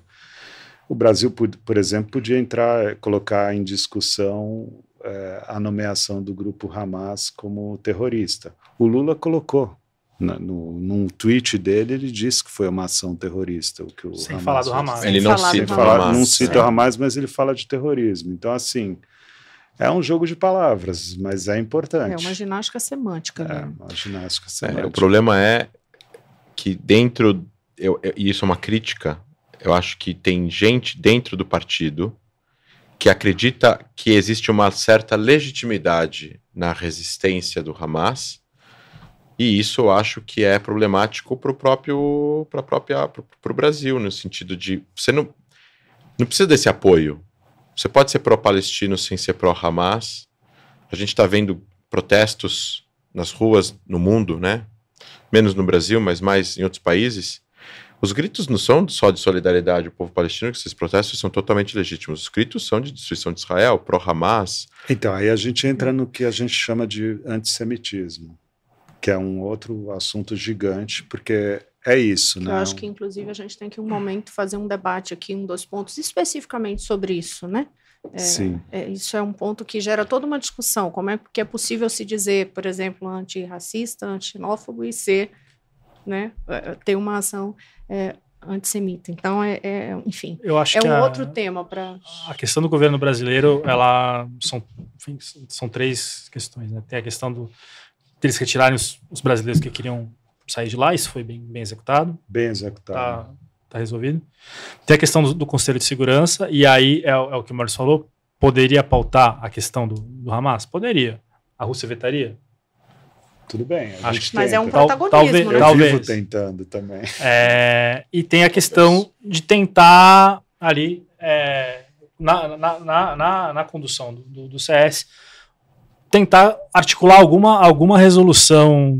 O Brasil, por exemplo, podia entrar, colocar em discussão é, a nomeação do grupo Hamas como terrorista. O Lula colocou na, no, num tweet dele, ele disse que foi uma ação terrorista. O que o Sem Hamas falar do Hamas. Ele não cita o Hamas. Não cita o Hamas, mas ele fala de terrorismo. Então, assim, é um jogo de palavras, mas é importante. É uma ginástica semântica. É, né? uma ginástica semântica. É, o problema é que dentro, eu, eu, e isso é uma crítica, eu acho que tem gente dentro do partido que acredita que existe uma certa legitimidade na resistência do Hamas, e isso eu acho que é problemático para o próprio para própria para o Brasil no sentido de você não não precisa desse apoio você pode ser pró-palestino sem ser pró-Hamas. A gente está vendo protestos nas ruas no mundo, né? Menos no Brasil, mas mais em outros países. Os gritos não são só de solidariedade ao povo palestino, que esses protestos são totalmente legítimos. Os gritos são de destruição de Israel, pró-Hamas. Então, aí a gente entra no que a gente chama de antissemitismo, que é um outro assunto gigante, porque é isso, né? Eu acho que, inclusive, a gente tem que, um momento, fazer um debate aqui, um dos pontos, especificamente sobre isso, né? É, Sim. É, isso é um ponto que gera toda uma discussão. Como é que é possível se dizer, por exemplo, antirracista, antinófobo e ser, né, é, ter uma ação é, antissemita. Então, é, é, enfim, Eu acho é que um a, outro tema para... A questão do governo brasileiro, ela são, enfim, são três questões. Né? Tem a questão do, deles retirarem os, os brasileiros que queriam sair de lá, isso foi bem, bem executado. Bem executado. Tá, tá resolvido. Tem a questão do, do, Conselho de Segurança, e aí é, é o que o Maurício falou, poderia pautar a questão do, do Hamas? Poderia. A Rússia vetaria? Tudo bem. Acho que mas é um protagonismo, talvez, né? Eu talvez. vivo tentando também. É, e tem a questão de tentar ali, é, na, na, na, na, na condução do, do, do CS, tentar articular alguma, alguma resolução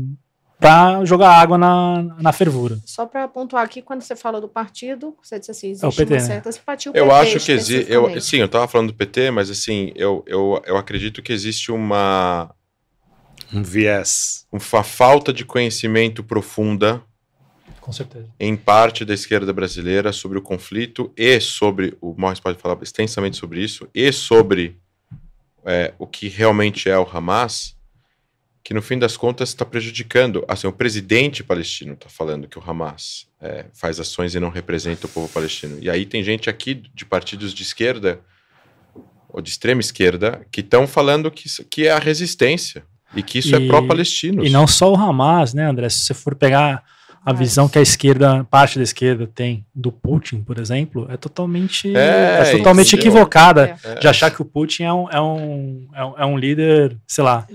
para jogar água na, na fervura. Só para pontuar aqui, quando você fala do partido, você disse assim, existe É o PT, uma né? certa simpatia. o Eu PT acho que existe. Eu, sim, eu estava falando do PT, mas assim, eu, eu, eu acredito que existe uma, Um viés. uma falta de conhecimento profunda Com certeza. em parte da esquerda brasileira sobre o conflito e sobre. O Morris pode falar extensamente sobre isso, e sobre é, o que realmente é o Hamas, que no fim das contas está prejudicando. Assim, o presidente palestino está falando que o Hamas é, faz ações e não representa o povo palestino. E aí tem gente aqui de partidos de esquerda ou de extrema esquerda que estão falando que, isso- que é a resistência e que isso é E- pró-palestino. E não só o Hamas, né, André? Se você for pegar a visão que a esquerda, parte da esquerda tem do Putin, por exemplo, é totalmente, É, é totalmente entendeu? equivocada É. de achar que o Putin é um, é um, é um, é um líder, sei lá,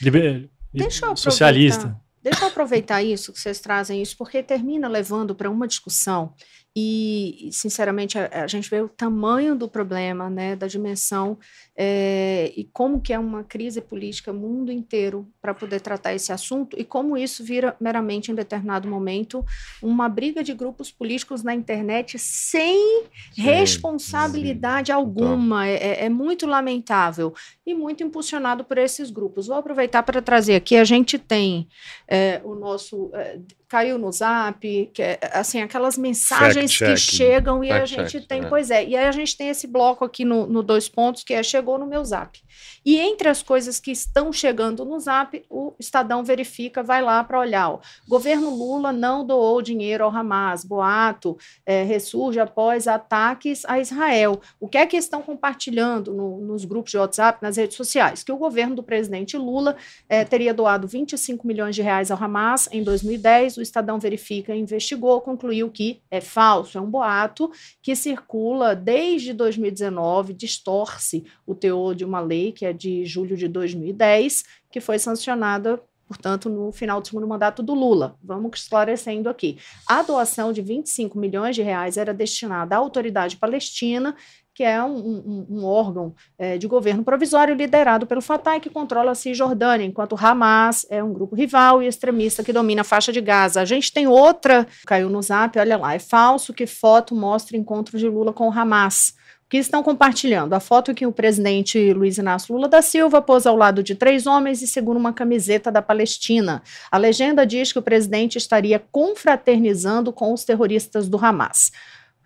liber- Deixa eu socialista. Deixa eu aproveitar isso, que vocês trazem isso, porque termina levando para uma discussão e, sinceramente, a, a gente vê o tamanho do problema, né, da dimensão é, e como que é uma crise política mundo inteiro para poder tratar esse assunto e como isso vira meramente, em determinado momento, uma briga de grupos políticos na internet sem Sim, responsabilidade alguma. É, é- é muito lamentável e muito impulsionado por esses grupos. Vou aproveitar para trazer aqui, a gente tem é, o nosso... é, caiu no zap, que é, assim, aquelas mensagens que Fact-checking. chegam e a gente tem, é. pois é, e aí a gente tem esse bloco aqui no, no dois pontos, que é chegou no meu zap. E entre as coisas que estão chegando no zap, o Estadão verifica, vai lá para olhar. Ó, governo Lula não doou dinheiro ao Hamas, boato, é, ressurge após ataques a Israel. O que é que estão compartilhando no- nos grupos de WhatsApp, nas redes sociais? Que o governo do presidente Lula eh, teria doado 25 milhões de reais ao Hamas em 2010. O Estadão verifica, investigou, concluiu que é falso, é um boato que circula desde 2019, distorce o teor de uma lei que é de julho de 2010, que foi sancionada portanto, no final do segundo mandato do Lula. Vamos esclarecendo aqui. A doação de 25 milhões de reais era destinada à autoridade palestina, que é um, um- um órgão eh, de governo provisório liderado pelo Fatah que controla a Cisjordânia, enquanto o Hamas é um grupo rival e extremista que domina a faixa de Gaza. A gente tem outra, caiu no zap, olha lá, é falso que foto mostra encontro de Lula com o Hamas. Que estão compartilhando? A foto que o presidente Luiz Inácio Lula da Silva pôs ao lado de três homens e segura uma camiseta da Palestina. A legenda diz que o presidente estaria confraternizando com os terroristas do Hamas.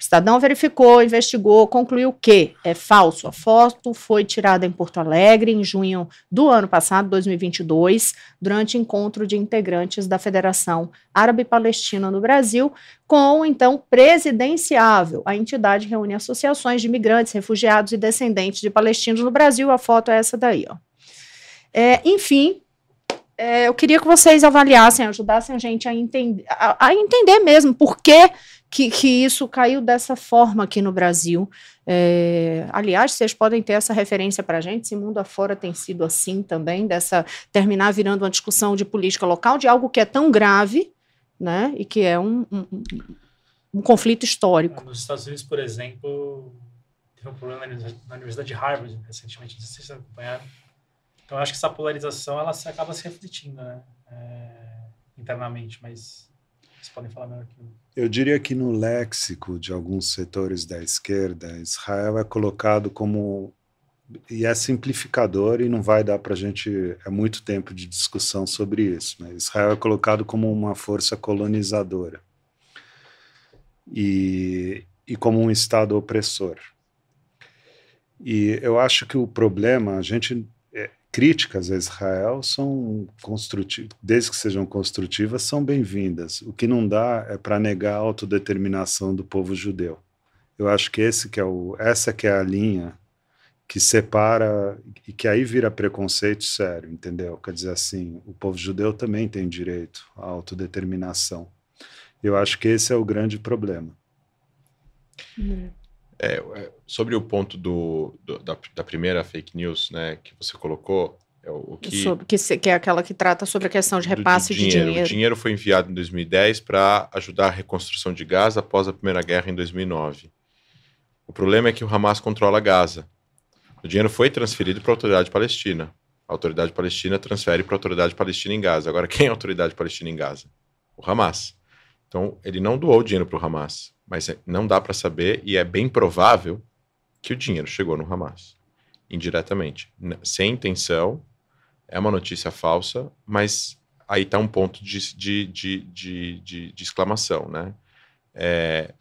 O Estadão verificou, investigou, concluiu que é falso. A foto foi tirada em Porto Alegre em junho do ano passado, 2022, durante encontro de integrantes da Federação Árabe Palestina no Brasil, com então presidenciável. A entidade reúne associações de imigrantes, refugiados e descendentes de palestinos no Brasil. A foto é essa daí. Ó. É, enfim, é, eu queria que vocês avaliassem, ajudassem a gente a, entender, a, a entender mesmo por que, que, que isso caiu dessa forma aqui no Brasil. É, aliás, vocês podem ter essa referência para a gente, se mundo afora tem sido assim também, dessa terminar virando uma discussão de política local, de algo que é tão grave, né, e que é um, um, um- conflito histórico. Nos Estados Unidos, por exemplo, teve um problema na Universidade- de Harvard recentemente, não sei se vocês acompanharam. Então, acho que essa polarização ela acaba se refletindo né, é, internamente, mas vocês podem falar melhor que eu. Eu diria que no léxico de alguns setores da esquerda, Israel é colocado como. E é simplificador e não vai dar para a gente. É muito tempo de discussão sobre isso. Né? Israel é colocado como uma força colonizadora e, e como um Estado opressor. E eu acho que o problema, a gente. Críticas a Israel são construtivas, desde que sejam construtivas, são bem-vindas. O que não dá é para negar a autodeterminação do povo judeu. Eu acho que esse que é o, essa que é a linha que separa e que aí vira preconceito sério, entendeu? Quer dizer assim, o povo judeu também tem direito à autodeterminação. Eu acho que esse é o grande problema. É, é, sobre o ponto do, do- da, da primeira fake news, né, que você colocou, é o, o que Sobre- que, que é aquela que trata sobre a questão de do- repasse do de dinheiro. O dinheiro foi enviado em 2010 para ajudar a reconstrução de Gaza após a Primeira Guerra em 2009. O problema é que o Hamas controla Gaza. O dinheiro foi transferido para a autoridade palestina. A autoridade palestina transfere para a autoridade palestina em Gaza. Agora, quem é a autoridade palestina em Gaza? O Hamas. Então, ele não doou o dinheiro para o Hamas, mas é- não dá para saber e é bem provável que o dinheiro chegou no Hamas, indiretamente, sem intenção. É uma notícia falsa, mas aí está um ponto de, de, de, de, de- de exclamação, né? É,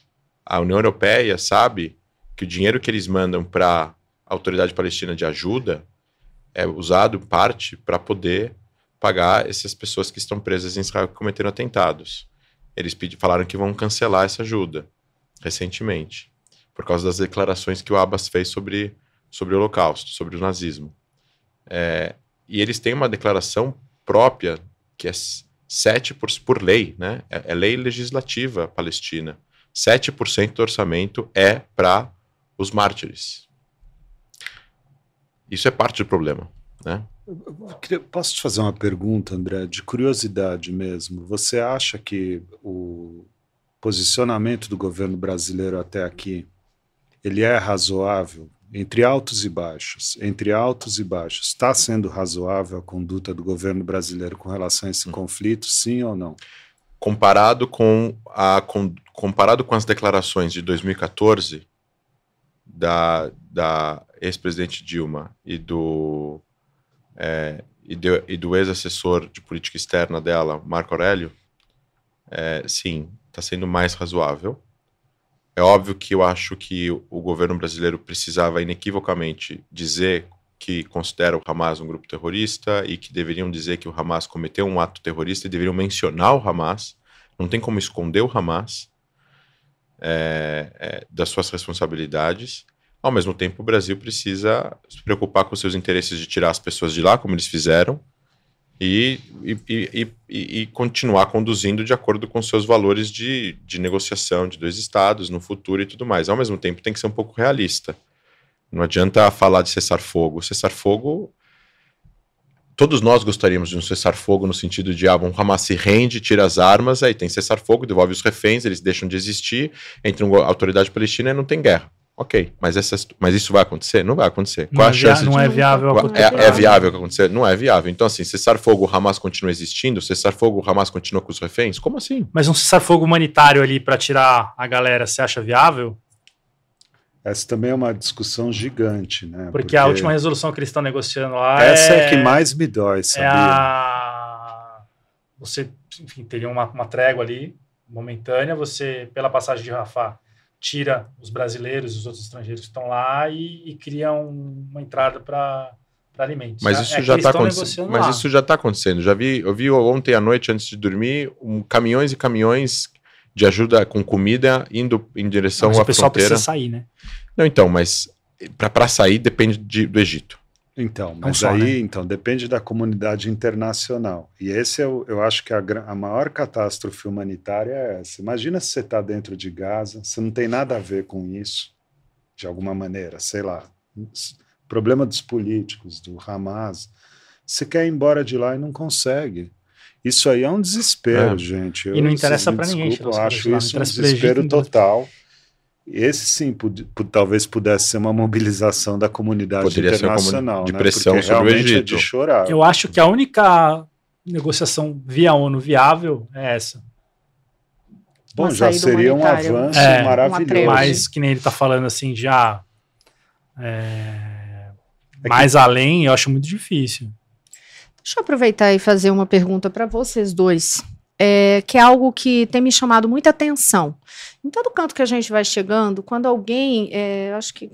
a União Europeia sabe que o dinheiro que eles mandam para a autoridade palestina de ajuda é usado parte para poder pagar essas pessoas que estão presas em Israel que cometeram atentados. Eles pedi, falaram que vão cancelar essa ajuda recentemente, por causa das declarações que o Abbas fez sobre, sobre o Holocausto, sobre o nazismo. É, e eles têm uma declaração própria que é s- 7% por, por lei, né? É, é lei legislativa palestina. 7% do orçamento é para os mártires. Isso é parte do problema, né? Posso te fazer uma pergunta, André, de curiosidade mesmo? Você acha que o posicionamento do governo brasileiro até aqui ele é razoável entre altos e baixos, entre altos e baixos, está sendo razoável a conduta do governo brasileiro com relação a esse hum. conflito, sim ou não? Comparado com, a, com, comparado com as declarações de 2014 da, da ex-presidente Dilma e do, é, e, de, e do ex-assessor de política externa dela, Marco Aurélio, é, sim, está sendo mais razoável. É óbvio que eu acho que o governo brasileiro precisava inequivocamente dizer que considera o Hamas um grupo terrorista e que deveriam dizer que o Hamas cometeu um ato terrorista e deveriam mencionar o Hamas. Não tem como esconder o Hamas é, é, das suas responsabilidades. Ao mesmo tempo, o Brasil precisa se preocupar com seus interesses de tirar as pessoas de lá, como eles fizeram, e, e, e, e, continuar conduzindo de acordo com seus valores de, de negociação de dois estados no futuro e tudo mais. Ao mesmo tempo, tem que ser um pouco realista. Não adianta falar de cessar-fogo. Cessar-fogo. Todos nós gostaríamos de um cessar-fogo no sentido de ah, um Hamas se rende, tira as armas, aí tem cessar-fogo, devolve os reféns, eles deixam de existir, entra uma autoridade palestina e não tem guerra. Ok, mas, essas, mas isso vai acontecer? Não vai acontecer. Não Qual é a chance não de... é viável é, é, viável acontecer? Não é viável. Então, assim, cessar-fogo, o Hamas continua existindo? Cessar-fogo, o Hamas continua com os reféns? Como assim? Mas um cessar-fogo humanitário ali para tirar a galera, você acha viável? Essa também é uma discussão gigante, né? Porque, Porque... a última resolução que eles estão negociando lá Essa é... é que mais me dói, sabia? É a... Você, enfim, teria uma, uma trégua ali, momentânea, você, pela passagem de Rafah, tira os brasileiros e os outros estrangeiros que estão lá e, e cria um, uma entrada para alimentos. Mas isso é já está acontecendo. Mas lá. isso já está acontecendo. Já vi, eu vi ontem à noite antes de dormir um, caminhões e caminhões de ajuda com comida indo em direção mas à fronteira. o pessoal fronteira. precisa sair, né? Não, então, mas para sair depende de, do Egito. Então, mas só, aí, né? então, depende da comunidade internacional. E esse é o, eu acho que a, a maior catástrofe humanitária é essa. Imagina se você está dentro de Gaza, você não tem nada a ver com isso, de alguma maneira, sei lá. Problema dos políticos, do Hamas. Você quer ir embora de lá e não consegue. Isso aí é um desespero, é. gente. Eu, e não interessa para ninguém. Eu acho isso um desespero total. Esse sim, talvez pudesse ser uma mobilização da comunidade Poderia internacional, de né? pressão Porque sobre o Egito. É de chorar. Eu acho que a única negociação via ONU viável é essa. Bom, já seria um avanço é, maravilhoso. Mas que nem ele está falando assim, já é, é mais que... além, eu acho muito difícil. Deixa eu aproveitar e fazer uma pergunta para vocês dois é, que é algo que tem me chamado muita atenção. Em todo canto que a gente vai chegando, quando alguém, é, acho que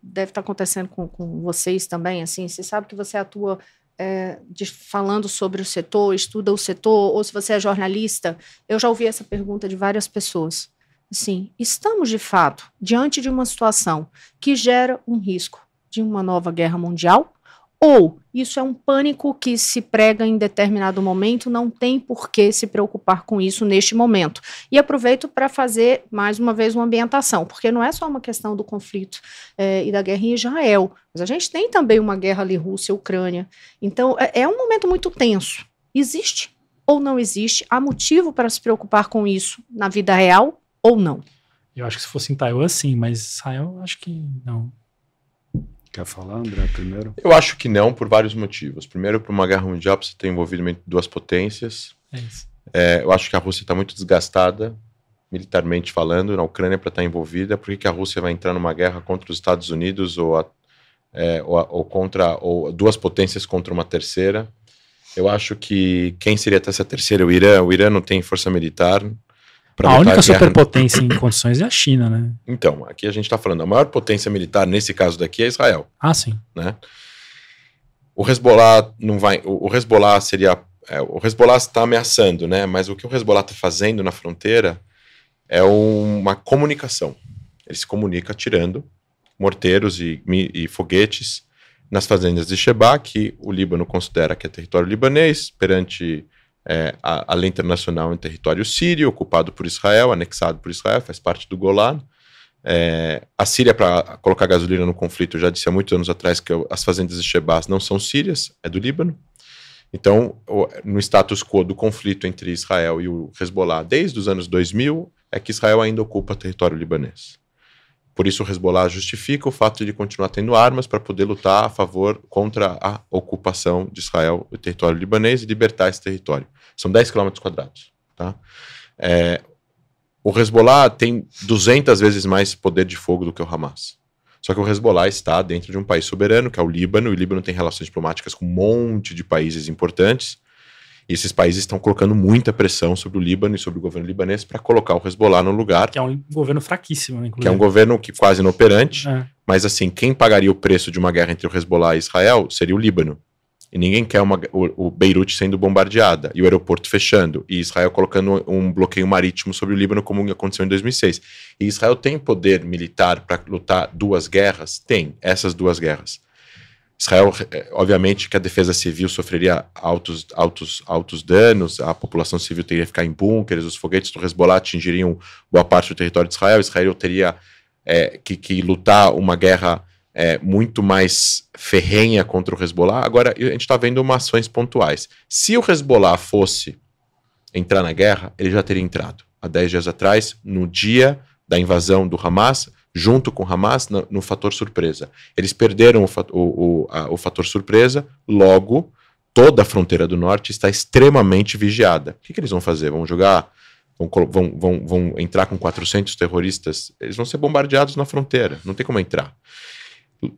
deve estar acontecendo com, com vocês também, assim, você sabe que você atua é, de, falando sobre o setor, estuda o setor, ou se você é jornalista, eu já ouvi essa pergunta de várias pessoas. Assim, estamos de fato diante de uma situação que gera um risco de uma nova guerra mundial? Ou isso é um pânico que se prega em determinado momento, não tem por que se preocupar com isso neste momento. E aproveito para fazer mais uma vez uma ambientação, porque não é só uma questão do conflito é, e da guerra em Israel, mas a gente tem também uma guerra ali Rússia-Ucrânia. Então é, é um momento muito tenso. Existe ou não existe? Há motivo para se preocupar com isso na vida real ou não? Eu acho que se fosse em Taiwan, sim, mas Israel, acho que não. Quer falar, André, primeiro? Eu acho que não, por vários motivos. Primeiro, por uma guerra mundial, você ter envolvimento de duas potências. É isso. É, eu acho que a Rússia está muito desgastada, militarmente falando, na Ucrânia para estar tá envolvida. Por que, que, a Rússia vai entrar numa guerra contra os Estados Unidos ou, a, é, ou, a, ou, contra ou duas potências contra uma terceira? Eu acho que quem seria essa terceira? O Irã. O Irã não tem força militar, a única superpotência em condições é a China, né? Então, aqui a gente está falando, a maior potência militar nesse caso daqui é Israel. Ah, sim. Né? O Hezbollah não vai. O, o Hezbollah seria. É, o Hezbollah está ameaçando, né? Mas o que o Hezbollah está fazendo na fronteira é uma comunicação. Ele se comunica tirando morteiros e, e foguetes nas fazendas de Sheba, que o Líbano considera que é território libanês, perante é, a, a lei internacional em território sírio, ocupado por Israel, anexado por Israel, faz parte do Golan. É, a Síria, para colocar gasolina no conflito, já disse há muitos anos atrás que as fazendas de Shebas não são sírias, é do Líbano. Então, no status quo do conflito entre Israel e o Hezbollah desde os anos 2000, é que Israel ainda ocupa território libanês. Por isso, o Hezbollah justifica o fato de continuar tendo armas para poder lutar a favor contra a ocupação de Israel do território libanês e libertar esse território. São 10 quilômetros quadrados. Tá? É, o Hezbollah tem 200 vezes mais poder de fogo do que o Hamas. Só que o Hezbollah está dentro de um país soberano, que é o Líbano, e o Líbano tem relações diplomáticas com um monte de países importantes. E esses países estão colocando muita pressão sobre o Líbano e sobre o governo libanês para colocar o Hezbollah no lugar. Que é um governo fraquíssimo, inclusive. Que é um governo que quase inoperante. É. Mas assim, quem pagaria o preço de uma guerra entre o Hezbollah e Israel seria o Líbano. E ninguém quer uma, o, o Beirute sendo bombardeada e o aeroporto fechando e Israel colocando um bloqueio marítimo sobre o Líbano, como aconteceu em 2006. E Israel tem poder militar para lutar duas guerras? Tem, essas duas guerras. Israel, eh, obviamente, que a defesa civil sofreria altos, altos, altos danos, a população civil teria que ficar em bunkers, os foguetes do Hezbollah atingiriam boa parte do território de Israel, Israel teria é, que, que, lutar uma guerra é, muito mais ferrenha contra o Hezbollah. Agora, a gente está vendo umas ações pontuais. Se o Hezbollah fosse entrar na guerra, ele já teria entrado. Há 10 dias atrás, no dia da invasão do Hamas, junto com Hamas no, no fator surpresa. Eles perderam o, o, a, o fator surpresa, logo toda a fronteira do norte está extremamente vigiada. O que, que eles vão fazer? Vão jogar, vão, vão, vão, entrar com 400 terroristas? Eles vão ser bombardeados na fronteira, não tem como entrar.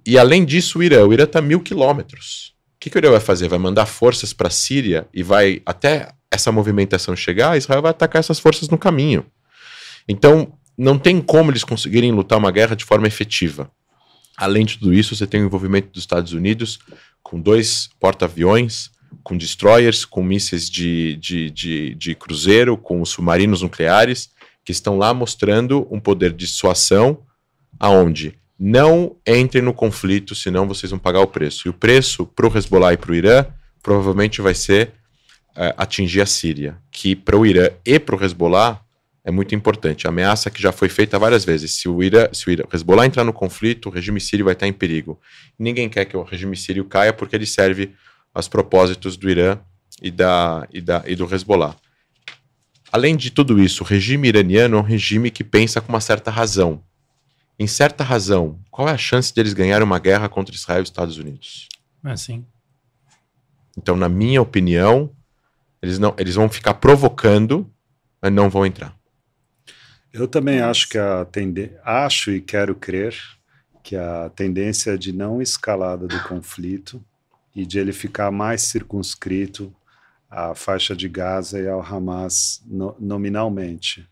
E além disso, o Irã, o Irã está mil quilômetros. O que, que o Irã vai fazer? Vai mandar forças para a Síria e vai, até essa movimentação chegar, Israel vai atacar essas forças no caminho. Então, não tem como eles conseguirem lutar uma guerra de forma efetiva. Além de tudo isso, você tem o envolvimento dos Estados Unidos com dois porta-aviões, com destroyers, com mísseis de, de, de, de cruzeiro, com submarinos nucleares, que estão lá mostrando um poder de dissuasão aonde não entrem no conflito, senão vocês vão pagar o preço. E o preço para o Hezbollah e para o Irã provavelmente vai ser uh, atingir a Síria, que para o Irã e para o Hezbollah é muito importante. A ameaça que já foi feita várias vezes. Se o, Ira, se o Ira, Hezbollah entrar no conflito, o regime sírio vai estar em perigo. Ninguém quer que o regime sírio caia porque ele serve aos propósitos do Irã e, da, e, da, e do Hezbollah. Além de tudo isso, o regime iraniano é um regime que pensa com uma certa razão. Em certa razão, qual é a chance deles ganharem uma guerra contra Israel e os Estados Unidos? É assim. Então, na minha opinião, eles, não, eles vão ficar provocando, mas não vão entrar. Eu também acho que a tendência, acho e quero crer que a tendência de não escalada do conflito e de ele ficar mais circunscrito à faixa de Gaza e ao Hamas no, nominalmente.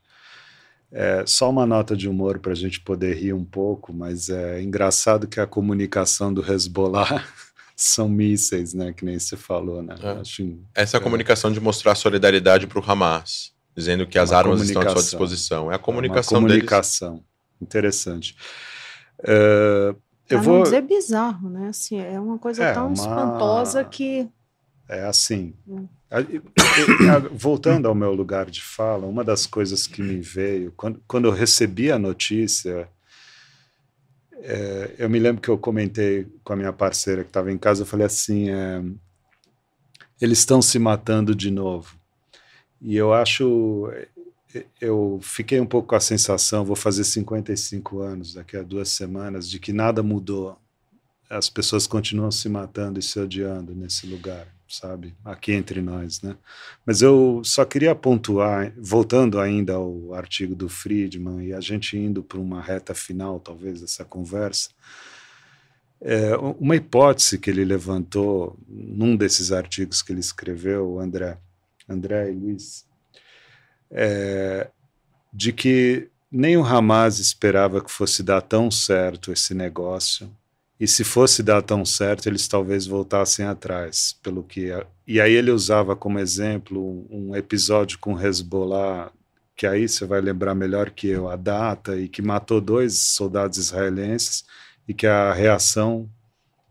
É, só uma nota de humor para a gente poder rir um pouco, mas é engraçado que a comunicação do Hezbollah são mísseis, né? Que nem você falou, né? É. Acho, Essa é a comunicação de mostrar solidariedade para o Hamas dizendo que as armas estão à sua disposição. É a comunicação, é uma comunicação. Deles. Interessante. Uh, eu vou dizer bizarro, né? Assim, é uma coisa é, tão uma... espantosa que é assim. Hum. Voltando ao meu lugar de fala, uma das coisas que me veio quando, quando eu recebi a notícia, é, eu me lembro que eu comentei com a minha parceira que estava em casa, eu falei assim, é, eles estão se matando de novo. E eu acho. Eu fiquei um pouco com a sensação, vou fazer 55 anos daqui a duas semanas, de que nada mudou. As pessoas continuam se matando e se odiando nesse lugar, sabe? Aqui entre nós, né? Mas eu só queria pontuar, voltando ainda ao artigo do Friedman e a gente indo para uma reta final, talvez, dessa conversa. É, uma hipótese que ele levantou num desses artigos que ele escreveu, André, André e Luiz, é, de que nem o Hamas esperava que fosse dar tão certo esse negócio. E se fosse dar tão certo, eles talvez voltassem atrás, pelo que e aí ele usava como exemplo um episódio com Hezbollah, que aí você vai lembrar melhor que eu a data e que matou dois soldados israelenses e que a reação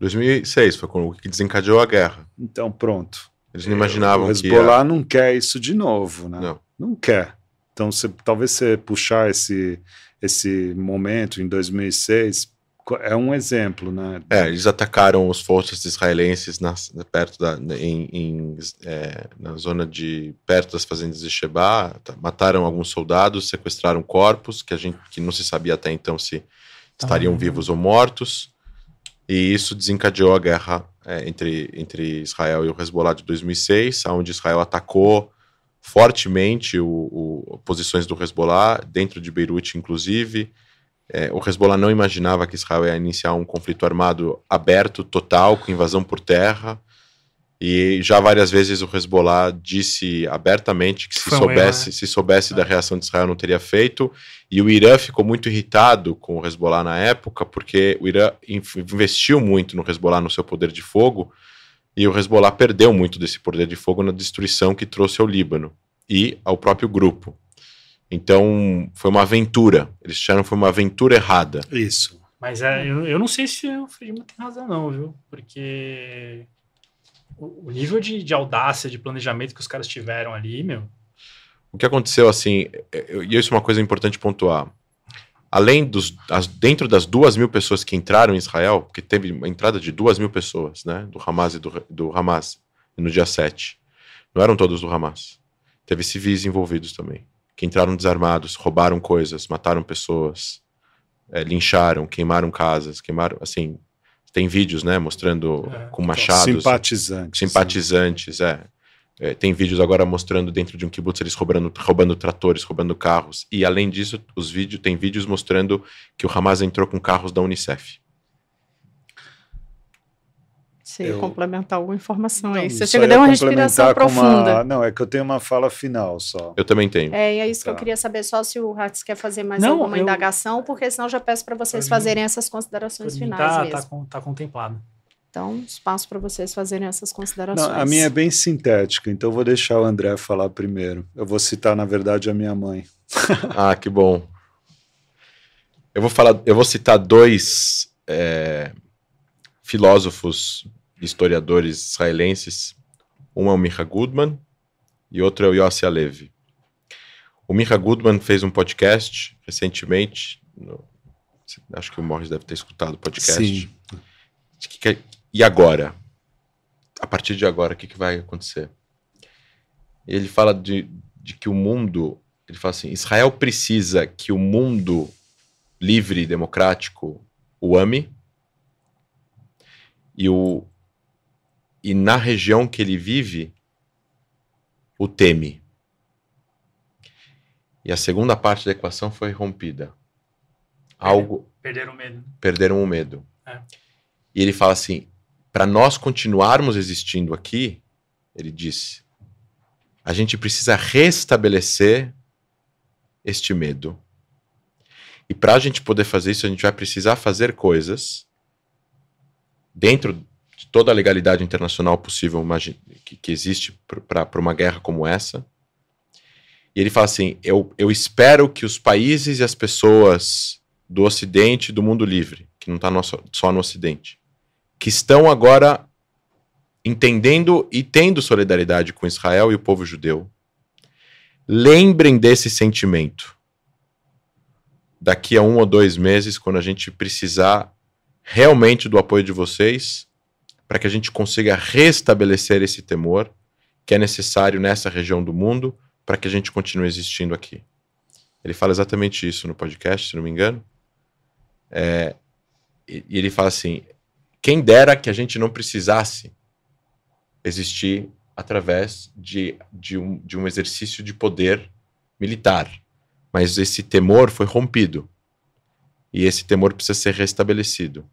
2006 foi quando que desencadeou a guerra. Então pronto. Eles não imaginavam o que Hezbollah ia... não quer isso de novo, né? Não. Não quer. Então, você, talvez você puxar esse, esse momento em 2006 co- é um exemplo, né? É, eles atacaram os forças israelenses nas- perto da, em, em, é, na zona de perto das fazendas de Sheba, tá- mataram alguns soldados, sequestraram corpos que a gente que não se sabia até então se estariam Ah. vivos ou mortos, e isso desencadeou a guerra é, entre, entre Israel e o Hezbollah de 2006, onde Israel atacou fortemente o, o- posições do Hezbollah dentro de Beirute, inclusive. É, o Hezbollah não imaginava que Israel ia iniciar um conflito armado aberto, total, com invasão por terra. E já várias vezes o Hezbollah disse abertamente que se Foi soubesse, né? se soubesse da reação de Israel não teria feito. E o Irã ficou muito irritado com o Hezbollah na época, porque o Irã investiu muito no Hezbollah, no seu poder de fogo, e o Hezbollah perdeu muito desse poder de fogo na destruição que trouxe ao Líbano e ao próprio grupo. Então, foi uma aventura. Eles acharam que foi uma aventura errada. Isso. Mas é, eu, eu não sei se o Friedman tem razão, não, viu? Porque o, nível de, de audácia, de planejamento que os caras tiveram ali, meu. O que aconteceu, assim, é- e isso é uma coisa importante pontuar. Além dos. As, dentro das duas mil pessoas que entraram em Israel, porque teve uma entrada de duas mil pessoas, né? Do Hamas e do, do Hamas, no dia 7. Não eram todos do Hamas. Teve civis envolvidos também. Que entraram desarmados, roubaram coisas, mataram pessoas, é, lincharam, queimaram casas, queimaram. Assim, tem vídeos, né? Mostrando É. com machados Simpatizantes. simpatizantes, é. É, tem vídeos agora mostrando dentro de um kibbutz eles roubando, roubando tratores, roubando carros. E além disso, os vídeos tem vídeos mostrando que o Hamas entrou com carros da Unicef. Você Eu- complementar alguma informação Não, aí. Você chega ia deu uma respiração com profunda. uma- Não, é que eu tenho uma fala final só. Eu também tenho. É, e é isso que eu Tá. queria saber só se o Hatz quer fazer mais Não, alguma eu- indagação, porque senão eu já peço para vocês Pra mim- fazerem essas Pra considerações mim finais tá, mesmo. tá, con- tá contemplado. Então, espaço para vocês fazerem essas considerações. Não, a minha é bem sintética, então eu vou deixar o André falar primeiro. Eu vou citar, na verdade, a minha mãe. Ah, que bom. Eu vou falar, eu vou citar dois é, filósofos, historiadores israelenses. Um é o Micha Goodman e outro é o Yossi Alevi. O Micha Goodman fez um podcast recentemente. no- acho que o Morris deve ter escutado o podcast. Sim. Que- e agora? A partir de agora, o que, que vai acontecer? Ele fala de, de que o mundo. Ele fala assim: Israel precisa que o mundo livre e democrático o ame. E, o, e na região que ele vive, o teme. E a segunda parte da equação foi rompida. Algo, Perderam o medo. perderam o medo. É. E ele fala assim: para nós continuarmos existindo aqui, ele disse, a gente precisa restabelecer este medo. E para a gente poder fazer isso, a gente vai precisar fazer coisas dentro de toda a legalidade internacional possível que, que existe para uma guerra como essa. E ele fala assim: eu, eu espero que os países e as pessoas do Ocidente do mundo livre, que não está só no Ocidente, que estão agora entendendo e tendo solidariedade com Israel e o povo judeu, lembrem desse sentimento daqui a um ou dois meses, quando a gente precisar realmente do apoio de vocês, para que a gente consiga restabelecer esse temor que é necessário nessa região do mundo para que a gente continue existindo aqui. Ele fala exatamente isso no podcast, se não me engano. É, e ele fala assim: quem dera que a gente não precisasse existir através de, de, um, de um exercício de poder militar. Mas esse temor foi rompido. E esse temor precisa ser restabelecido.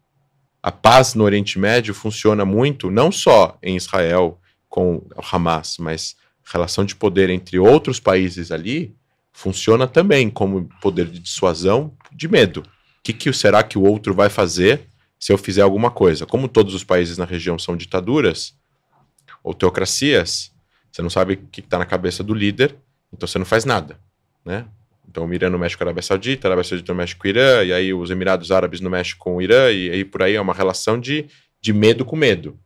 A paz no Oriente Médio funciona muito, não só em Israel com o Hamas, mas relação de poder entre outros países ali funciona também como poder de dissuasão de medo. O que, que será que o outro vai fazer se eu fizer alguma coisa? Como todos os países na região são ditaduras ou teocracias, você não sabe o que está na cabeça do líder, então você não faz nada, né? Então o Irã com a Arábia Saudita, a Arábia Saudita não mexe com o Irã, e aí os Emirados Árabes não mexem com o Irã, e aí por aí é uma relação de, de medo com medo.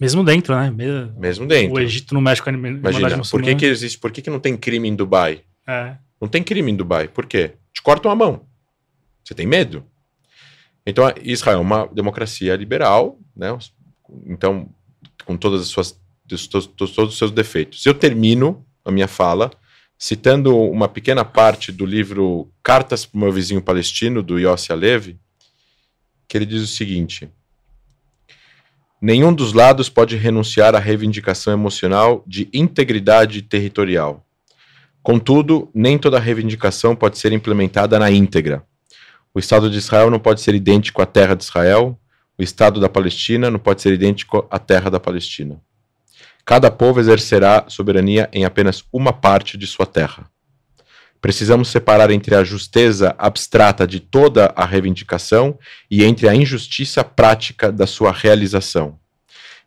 Mesmo dentro, né? Mesmo, Mesmo dentro. O Egito no México Imagina, por que, que existe, por que, que não tem crime em Dubai? É. Não tem crime em Dubai. Por quê? Te cortam a mão. Você tem medo. Então, Israel é uma democracia liberal, né? Então, com todas as suas todos, todos os seus defeitos. Eu termino a minha fala citando uma pequena parte do livro Cartas para o meu vizinho palestino do Yossi Alevi, que ele diz o seguinte: Nenhum dos lados pode renunciar à reivindicação emocional de integridade territorial. Contudo, nem toda reivindicação pode ser implementada na íntegra. O Estado de Israel não pode ser idêntico à terra de Israel, o Estado da Palestina não pode ser idêntico à terra da Palestina. Cada povo exercerá soberania em apenas uma parte de sua terra. Precisamos separar entre a justeza abstrata de toda a reivindicação e entre a injustiça prática da sua realização.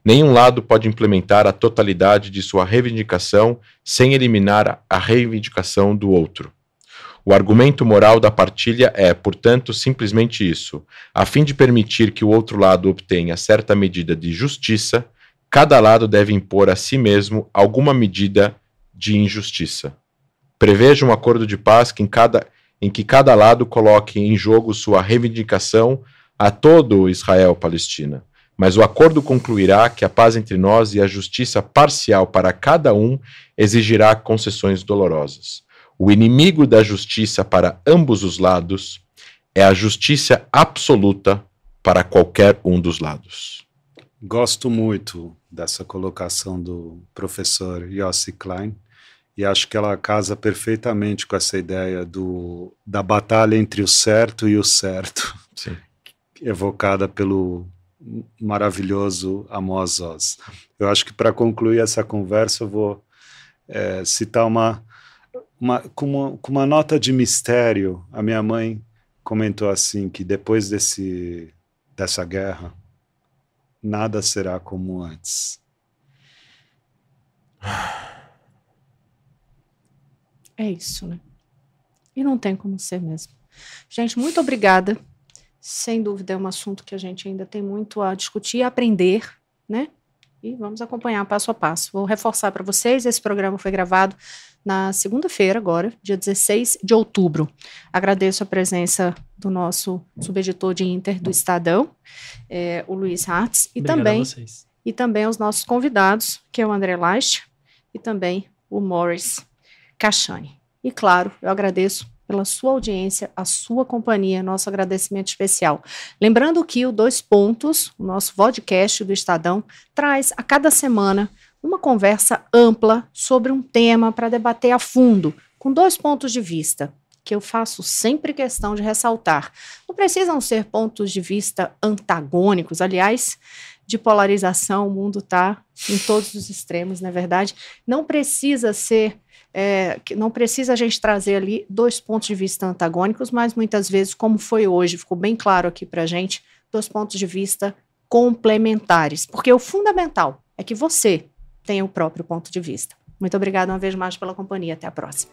Nenhum lado pode implementar a totalidade de sua reivindicação sem eliminar a reivindicação do outro. O argumento moral da partilha é, portanto, simplesmente isso. A fim de permitir que o outro lado obtenha certa medida de justiça, cada lado deve impor a si mesmo alguma medida de injustiça. Preveja um acordo de paz que em, cada, em que cada lado coloque em jogo sua reivindicação a todo Israel-Palestina. Mas o acordo concluirá que a paz entre nós e a justiça parcial para cada um exigirá concessões dolorosas. O inimigo da justiça para ambos os lados é a justiça absoluta para qualquer um dos lados. Gosto muito dessa colocação do professor Yossi Klein e acho que ela casa perfeitamente com essa ideia do, da batalha entre o certo e o certo, Sim. evocada pelo maravilhoso Amos Oz. Eu acho que para concluir essa conversa eu vou é, citar uma, uma, com uma, com uma nota de mistério. A minha mãe comentou assim que depois desse, dessa guerra nada será como antes. É isso, né? E não tem como ser mesmo. Gente, muito obrigada. Sem dúvida é um assunto que a gente ainda tem muito a discutir e aprender, né? E vamos acompanhar passo a passo. Vou reforçar para vocês: esse programa foi gravado na segunda-feira, agora, dia 16 de outubro. Agradeço a presença do nosso subeditor de Inter do Estadão, é, o Luiz Hartz, e Obrigado também, e também aos nossos convidados, que é o André Last e também o Morris Cachani. E claro, eu agradeço pela sua audiência, a sua companhia, nosso agradecimento especial. Lembrando que o Dois Pontos, o nosso podcast do Estadão, traz a cada semana uma conversa ampla sobre um tema para debater a fundo, com dois pontos de vista, que eu faço sempre questão de ressaltar. Não precisam ser pontos de vista antagônicos, aliás, de polarização, o mundo está em todos os extremos, não é verdade? Não precisa ser é, não precisa a gente trazer ali dois pontos de vista antagônicos, mas muitas vezes, como foi hoje, ficou bem claro aqui para a gente, dois pontos de vista complementares. Porque o fundamental é que você tenha o próprio ponto de vista. Muito obrigada uma vez mais pela companhia. Até a próxima.